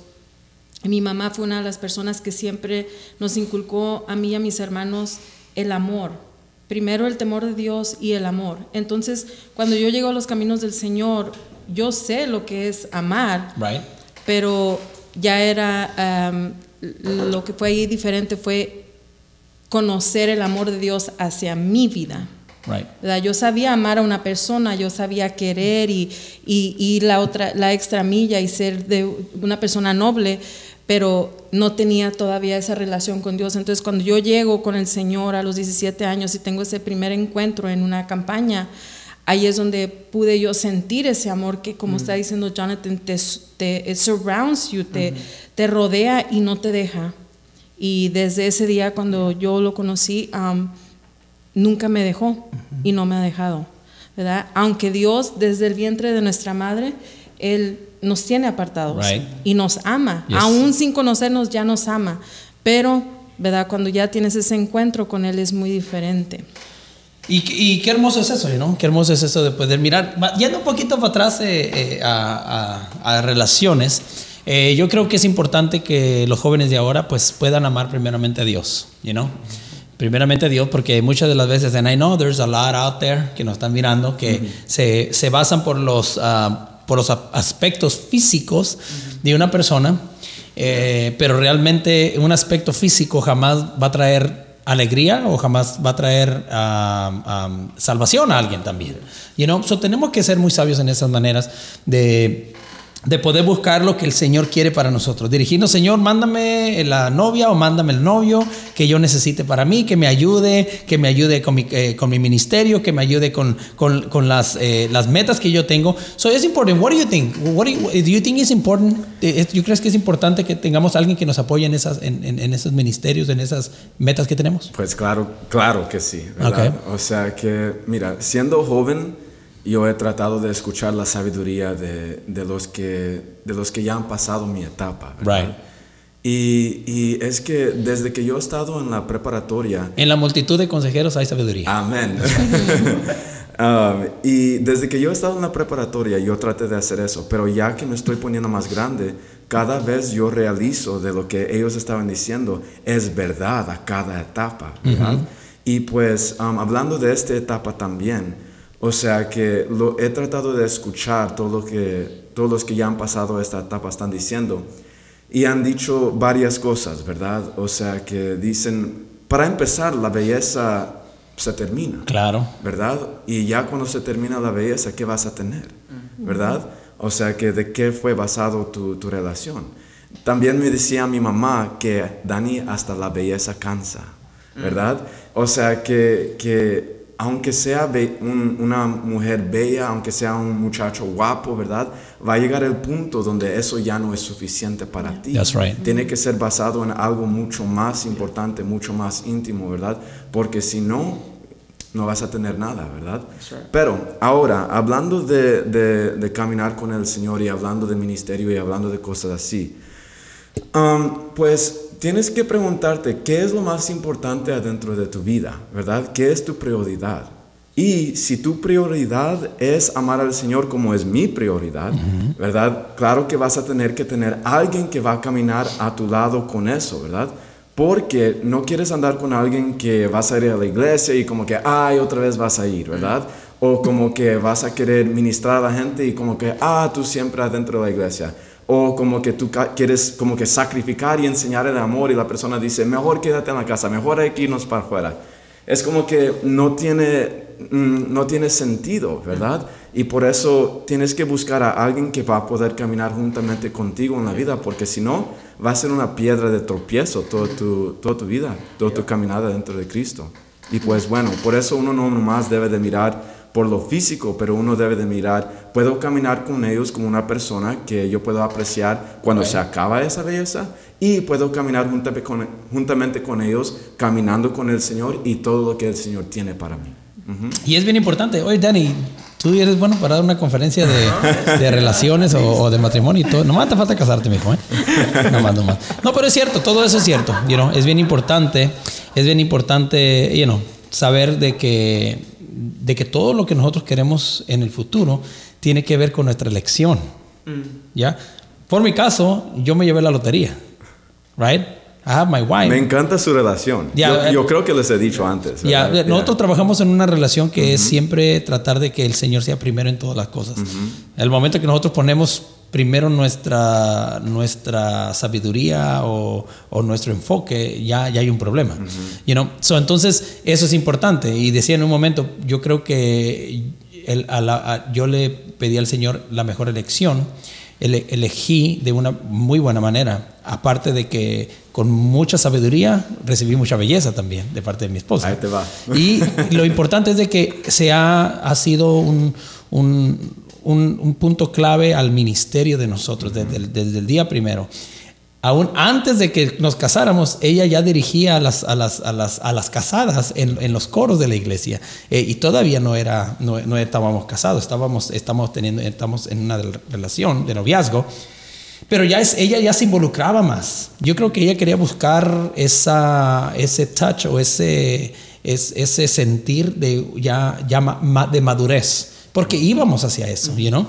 Mi mamá fue una de las personas que siempre nos inculcó a mí y a mis hermanos el amor. Primero el temor de Dios y el amor. Entonces, cuando yo llego a los caminos del Señor, yo sé lo que es amar, Right? pero ya era am, lo que fue ahí diferente fue conocer el amor de Dios hacia mi vida. Right. Yo sabía amar a una persona, yo sabía querer y, y, y la otra, la extra milla y ser de una persona noble, pero no tenía todavía esa relación con Dios. Entonces, cuando yo llego con el Señor a los 17 años y tengo ese primer encuentro en una campaña, ahí es donde pude yo sentir ese amor que, como está diciendo Jonathan, te, surrounds you, te, te rodea y no te deja. Y desde ese día, cuando yo lo conocí, um, nunca me dejó y no me ha dejado, ¿verdad? Aunque Dios desde el vientre de nuestra madre, Él nos tiene apartados Right. y nos ama, Yes. aún sin conocernos ya nos ama, pero, ¿verdad? Cuando ya tienes ese encuentro con Él es muy diferente. Y, y qué hermoso es eso, ¿no? Qué hermoso es eso de poder mirar. Yendo un poquito para atrás eh, eh, a, a- a relaciones, eh, yo creo que es importante que los jóvenes de ahora pues puedan amar primeramente a Dios, you know? Primeramente a Dios, porque muchas de las veces, and I know there's a lot out there que nos están mirando, que se, se basan por los, ah, por los aspectos físicos de una persona, eh, pero realmente un aspecto físico jamás va a traer alegría o jamás va a traer salvación a alguien también. You know? So, tenemos que ser muy sabios en esas maneras de, de poder buscar lo que el Señor quiere para nosotros. Dirigirnos, Señor, mándame la novia o mándame el novio que yo necesite para mí, que me ayude, que me ayude con mi, eh, con mi ministerio, que me ayude con, con, con las, eh, las metas que yo tengo. So, es importante. What do you think? What do you, do you think is important? Eh, ¿Yo crees que es importante que tengamos alguien que nos apoye en, esas, en, en, en esos ministerios, en esas metas que tenemos? Pues claro, claro que sí. O sea que, mira, siendo joven, yo he tratado de escuchar la sabiduría de, de los, que, de los que ya han pasado mi etapa. Y, y es que desde que yo he estado en la preparatoria, En la multitud de consejeros hay sabiduría. Amén. Um, y desde que yo he estado en la preparatoria, yo traté de hacer eso, pero ya que me estoy poniendo más grande, cada vez yo realizo de lo que ellos estaban diciendo es verdad a cada etapa, ¿verdad? Y pues um, hablando de esta etapa también, o sea que lo, he tratado de escuchar todo lo que todos los que ya han pasado esta etapa están diciendo y han dicho varias cosas, ¿verdad? O sea que dicen, para empezar, la belleza se termina. Claro. ¿verdad? Y ya cuando se termina la belleza, ¿qué vas a tener? ¿Verdad? O sea, que de qué fue basado tu, tu relación. También me decía mi mamá que Dani hasta la belleza cansa, ¿verdad? O sea, que, que aunque sea un- una mujer bella, aunque sea un muchacho guapo, ¿verdad? Va a llegar el punto donde eso ya no es suficiente para ti. That's right. Tiene que ser basado en algo mucho más importante, mucho más íntimo, ¿verdad? Porque si no, no vas a tener nada, ¿verdad? Pero ahora, hablando de, de- de caminar con el Señor y hablando de ministerio y hablando de cosas así, um, pues tienes que preguntarte qué es lo más importante adentro de tu vida, ¿verdad? ¿Qué es tu prioridad? Y si tu prioridad es amar al Señor como es mi prioridad, ¿verdad? Claro que vas a tener que tener alguien que va a caminar a tu lado con eso, ¿verdad? Porque no quieres andar con alguien que vas a ir a la iglesia y como que, ay, otra vez vas a ir, ¿verdad? O como que vas a querer ministrar a la gente y como que, ah, tú siempre adentro de la iglesia. O como que tú quieres como que sacrificar y enseñar el amor y la persona dice, mejor quédate en la casa, mejor hay que irnos para afuera. Es como que no tiene, mm, no tiene sentido, ¿verdad? Y por eso tienes que buscar a alguien que va a poder caminar juntamente contigo en la vida, porque si no, va a ser una piedra de tropiezo toda tu, toda tu vida, toda tu caminada dentro de Cristo. Y pues bueno, por eso uno no nomás debe de mirar por lo físico, pero uno debe de mirar, puedo caminar con ellos como una persona que yo puedo apreciar cuando se acaba esa belleza y puedo caminar juntamente con, juntamente con ellos, caminando con el Señor y todo lo que el Señor tiene para mí. Ujú. Y es bien importante. Oye, Dani, tú eres bueno para dar una conferencia de, de relaciones o, o de matrimonio y todo. Nomás te falta casarte, mijo, ¿eh? Nomás, nomás. No, pero es cierto, todo eso es cierto. You know, es bien importante, es bien importante, you know, saber de que, de que todo lo que nosotros queremos en el futuro tiene que ver con nuestra elección. ¿Ya? Por mi caso, yo me llevé la lotería. Right? I have my wife. Me encanta su relación. Ya, yo, yo eh, creo que les he dicho antes. Ya, ¿verdad? nosotros trabajamos en una relación que es siempre tratar de que el Señor sea primero en todas las cosas. El momento que nosotros ponemos primero nuestra, nuestra sabiduría o, o nuestro enfoque, ya, ya hay un problema. you know? so, entonces, eso es importante. Y decía en un momento, yo creo que el- a la- a- yo le pedí al Señor la mejor elección. Ele- elegí de una muy buena manera. Aparte de que con mucha sabiduría recibí mucha belleza también de parte de mi esposa. Ahí te va. Y lo importante es de que se ha, ha sido un, un, un- un punto clave al ministerio de nosotros desde, el- desde el día primero. Aún antes de que nos casáramos, ella ya dirigía a las, a las, a las, a las casadas en, en los coros de la iglesia. Eh, y todavía no, era, no, no estábamos casados, estábamos, estamos, teniendo, estamos en una relación de noviazgo. Pero ya es, ella ya se involucraba más. Yo creo que ella quería buscar esa, ese touch o ese, es- ese sentir de, ya, ya ma- de madurez. Porque íbamos hacia eso, you know?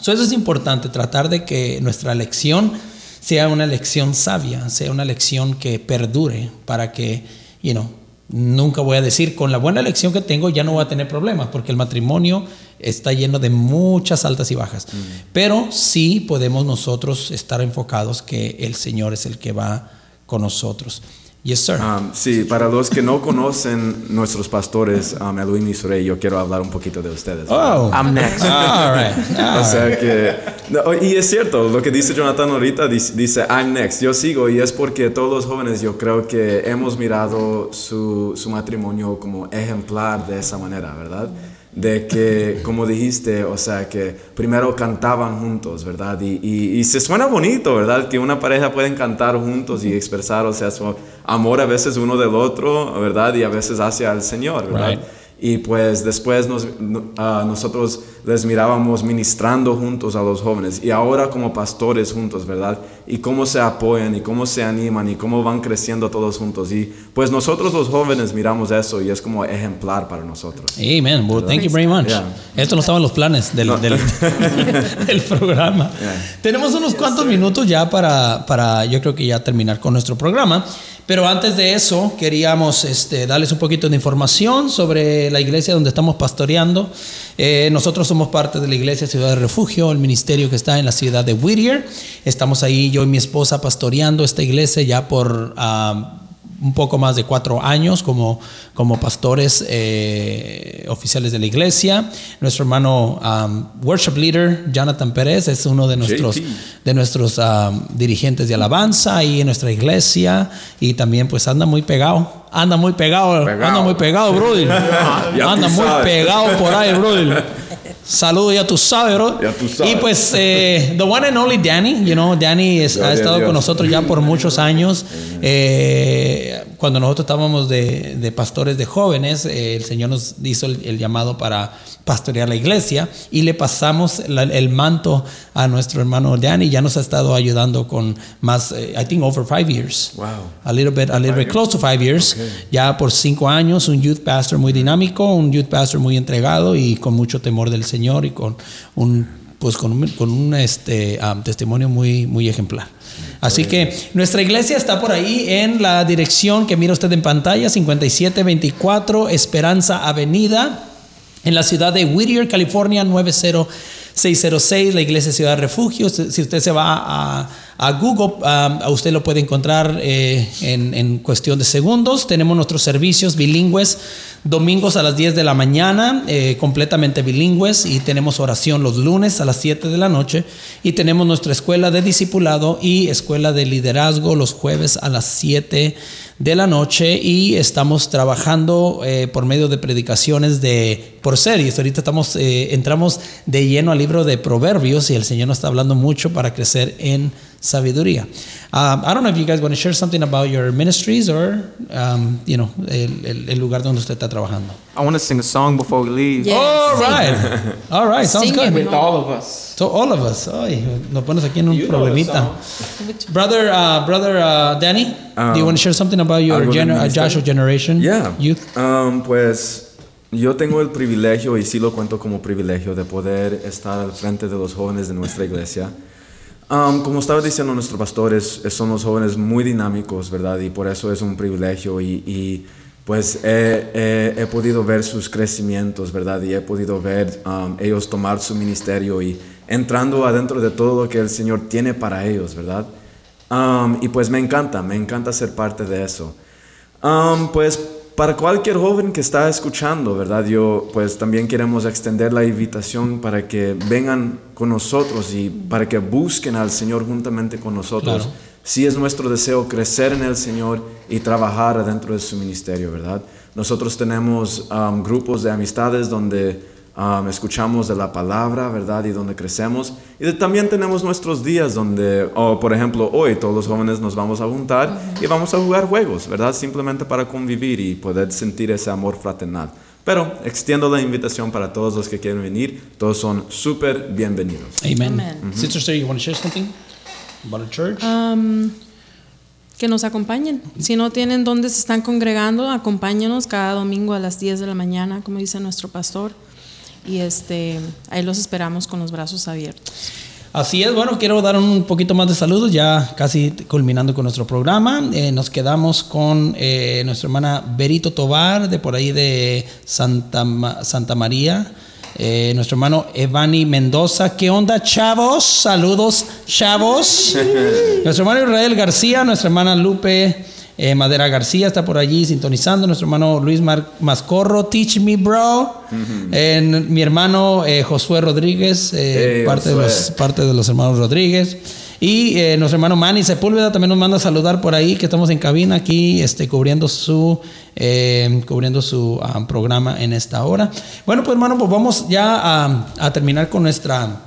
So, eso es importante, tratar de que nuestra lección sea una lección sabia, sea una lección que perdure para que, you know, nunca voy a decir, con la buena lección que tengo ya no voy a tener problemas, porque el matrimonio está lleno de muchas altas y bajas. Pero sí podemos nosotros estar enfocados que el Señor es el que va con nosotros. Yes, sir. Um, sí, para los que no conocen nuestros pastores, um, Elohim y Surey, yo quiero hablar un poquito de ustedes. oh, I'm next. all right. O sea que, no, y es cierto, lo que dice Jonathan ahorita, dice, dice, I'm next, yo sigo, y es porque todos los jóvenes yo creo que hemos mirado su, su matrimonio como ejemplar de esa manera, ¿verdad? De que, como dijiste, o sea, que primero cantaban juntos, ¿verdad? Y, y, se suena bonito, ¿verdad? Que una pareja pueden cantar juntos y expresar, o sea, su amor a veces uno del otro, ¿verdad? Y a veces hacia el Señor, ¿verdad? Y pues después nos, no- ah, nosotros les mirábamos ministrando juntos a los jóvenes y ahora como pastores juntos, ¿verdad? Y cómo se apoyan y cómo se animan y cómo van creciendo todos juntos. Y pues nosotros los jóvenes miramos eso y es como ejemplar para nosotros. Amen. Well, thank you very much. Yeah. Esto no estaba en los planes del, del, del programa. Tenemos unos cuantos minutos ya para, para, yo creo que ya terminar con nuestro programa. Pero antes de eso, queríamos este, darles un poquito de información sobre la iglesia donde estamos pastoreando. Eh, nosotros somos parte de la iglesia Ciudad de Refugio, el ministerio que está en la ciudad de Whittier. Estamos ahí, yo y mi esposa, pastoreando esta iglesia ya por... ah, un poco más de cuatro años como, como pastores eh, oficiales de la iglesia. Nuestro hermano um, worship leader, Jonathan Pérez, es uno de nuestros, JT. de nuestros um, dirigentes de alabanza ahí en nuestra iglesia y también pues anda muy pegado. Anda muy pegado, Pegado. anda muy pegado, brother. Anda muy pegado por ahí, brother. Saludos, ya tú sabes, bro. Ya tú sabes. Y pues, eh, the one and only Danny, you know, Danny es- ha estado Dios. con nosotros ya por muchos años. Eh, cuando nosotros estábamos de, de pastores de jóvenes, eh, el Señor nos hizo el, el llamado para pastorear la iglesia y le pasamos la- el manto a nuestro hermano Danny. Ya nos ha estado ayudando con más, eh, I think, over five years. Wow. A little bit, a little bit close to five years. Ya por cinco años, un youth pastor muy dinámico, un youth pastor muy entregado y con mucho temor del Señor y con un, pues con un, con un este, um, testimonio muy, muy ejemplar. Así que nuestra iglesia está por ahí en la dirección que mira usted en pantalla, 5724 Esperanza Avenida en la ciudad de Whittier, California, 90606, la iglesia Ciudad Refugio. Si usted se va a, a Google, a usted lo puede encontrar eh, en, en cuestión de segundos. Tenemos nuestros servicios bilingües domingos a las 10 de la mañana, eh, completamente bilingües, y tenemos oración los lunes a las 7 de la noche, y tenemos nuestra escuela de discipulado y escuela de liderazgo los jueves a las 7 de la noche y estamos trabajando eh, por medio de predicaciones de por series. Ahorita estamos entramos de lleno al libro de Proverbios y el Señor nos está hablando mucho para crecer en sabiduría. Um, I don't know if you guys want to share something about your ministries or um, you know el, el- el lugar donde usted está trabajando. I want to sing a song before we leave. Yeah. All sing. right, all right, sounds Sing good. With all of us. So all of us, ay, nos pones aquí en un You problemita. Brother, uh, brother uh, Danny, do you want to share something about your gener- uh? Joshua generation Yeah. youth? Um, pues yo tengo el privilegio, y sí lo cuento como privilegio, de poder estar al frente de los jóvenes de nuestra iglesia. Um, como estaba diciendo nuestro pastor, es, es- son los jóvenes muy dinámicos, ¿verdad? Y por eso es un privilegio y, y, pues he, he- he podido ver sus crecimientos, ¿verdad? Y he podido ver um, ellos tomar su ministerio y, entrando adentro de todo lo que el Señor tiene para ellos, ¿verdad? Um, y pues me encanta, me encanta ser parte de eso. Um, pues para cualquier joven que está escuchando, ¿verdad? Yo pues también queremos extender la invitación para que vengan con nosotros y para que busquen al Señor juntamente con nosotros. Claro. Sí es nuestro deseo crecer en el Señor y trabajar adentro de su ministerio, ¿verdad? Nosotros tenemos um, grupos de amistades donde um, escuchamos de la palabra, ¿verdad? Y donde crecemos. Y de- también tenemos nuestros días donde, oh, por ejemplo, hoy todos los jóvenes nos vamos a juntar y vamos a jugar juegos, ¿verdad? Simplemente para convivir y poder sentir ese amor fraternal. Pero extiendo la invitación para todos los que quieren venir. Todos son súper bienvenidos. Amen. Amen. Sister Sarah, you want to share something about a church? Am, que nos acompañen. Si no tienen dónde se están congregando, acompáñenos cada domingo a las 10 de la mañana, como dice nuestro pastor. Y este, ahí los esperamos con los brazos abiertos. Así es, bueno, quiero dar un poquito más de saludos, ya casi culminando con nuestro programa. Eh, nos quedamos con eh, nuestra hermana Berito Tobar, de por ahí de Santa, Santa María. Eh, nuestro hermano Evani Mendoza. ¿Qué onda, chavos? Saludos, chavos. nuestro hermano Israel García, nuestra hermana Lupe eh, Madera García está por allí sintonizando. Nuestro hermano Luis Mar- Mascorro, Teach Me Bro. Eh, mi hermano eh, Josué Rodríguez, Hey, parte, de los, parte de los hermanos Rodríguez. Y nuestro hermano Manny Sepúlveda también nos manda a saludar por ahí, que estamos en cabina aquí, este, cubriendo su, cubriendo su ah, programa en esta hora. Bueno, pues hermano, pues vamos ya a, a terminar con nuestra,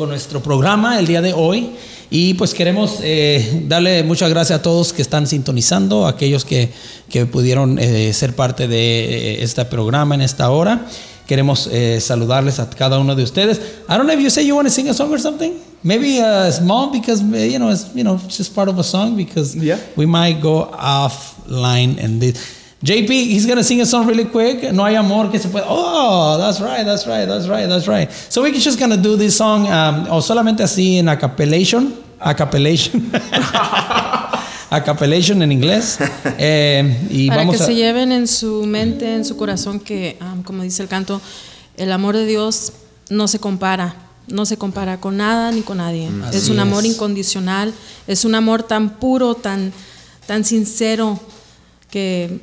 con nuestro programa el día de hoy. Y pues queremos eh, darle muchas gracias a todos que están sintonizando, a aquellos que, que pudieron eh, ser parte de eh, este programa en esta hora. Queremos eh, saludarles a cada uno de ustedes. I don't know if you say you want to sing a song or something. Maybe uh, small because uh, you know it's you know it's just part of a song because Yeah. we might go offline and this. JP, he's gonna sing a song really quick. No hay amor que se pueda. Oh, that's right, that's right, that's right, that's right. So we're just gonna do this song, um, o solamente así en acapellation, acapellation, acapellation en inglés. Eh, y Para vamos que a. se lleven en su mente, en su corazón, que, am, como dice el canto, el amor de Dios no se compara, no se compara con nada ni con nadie. es Mm, Así un amor es. incondicional, es un amor tan puro, tan, tan sincero, que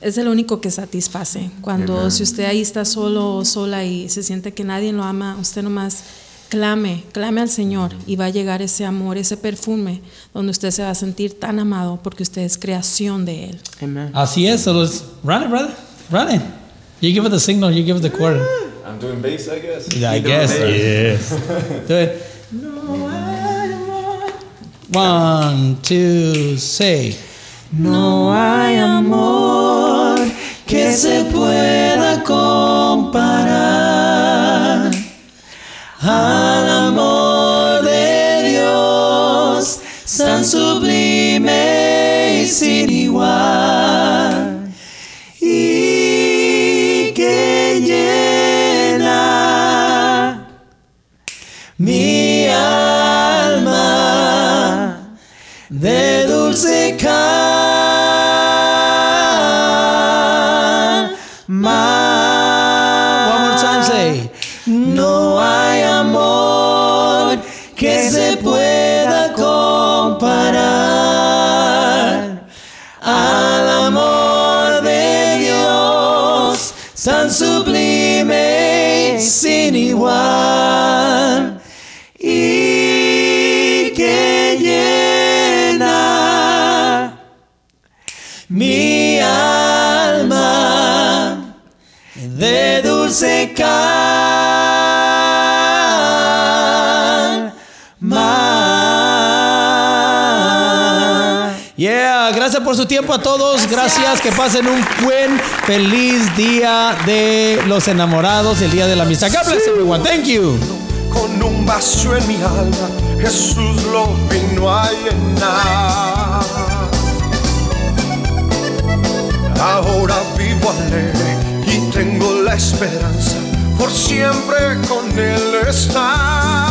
es el único que satisface. Cuando si usted ahí está solo o sola y se siente que nadie lo ama, usted nomás clame, clame al Señor y va a llegar ese amor, ese perfume, donde usted se va a sentir tan amado porque usted es creación de Él. Amen. Así es, so let's run it, brother, run it. You give it the signal, you give it the quarter. I'm doing bass, I guess. Yeah, I guess. Yes. Do it. One, two, say. No hay amor que se pueda comparar al amor de Dios, tan sublime y sin gracias por su tiempo a todos. Gracias, que pasen un buen, feliz día de los enamorados, el día de la amistad. God bless everyone. Thank you. con un vacío en mi alma, Jesús lo vino a llenar. Ahora vivo alegre y tengo la esperanza por siempre con Él estar.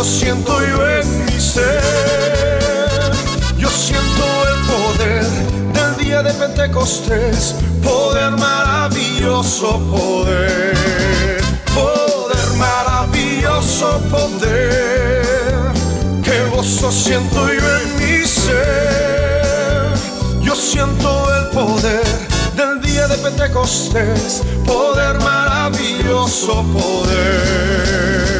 Gozo siento yo en mi ser. Yo siento el poder del día de Pentecostés, poder maravilloso, poder, poder maravilloso, poder, que gozo siento yo en mi ser, yo siento el poder del día de Pentecostés, poder maravilloso, poder.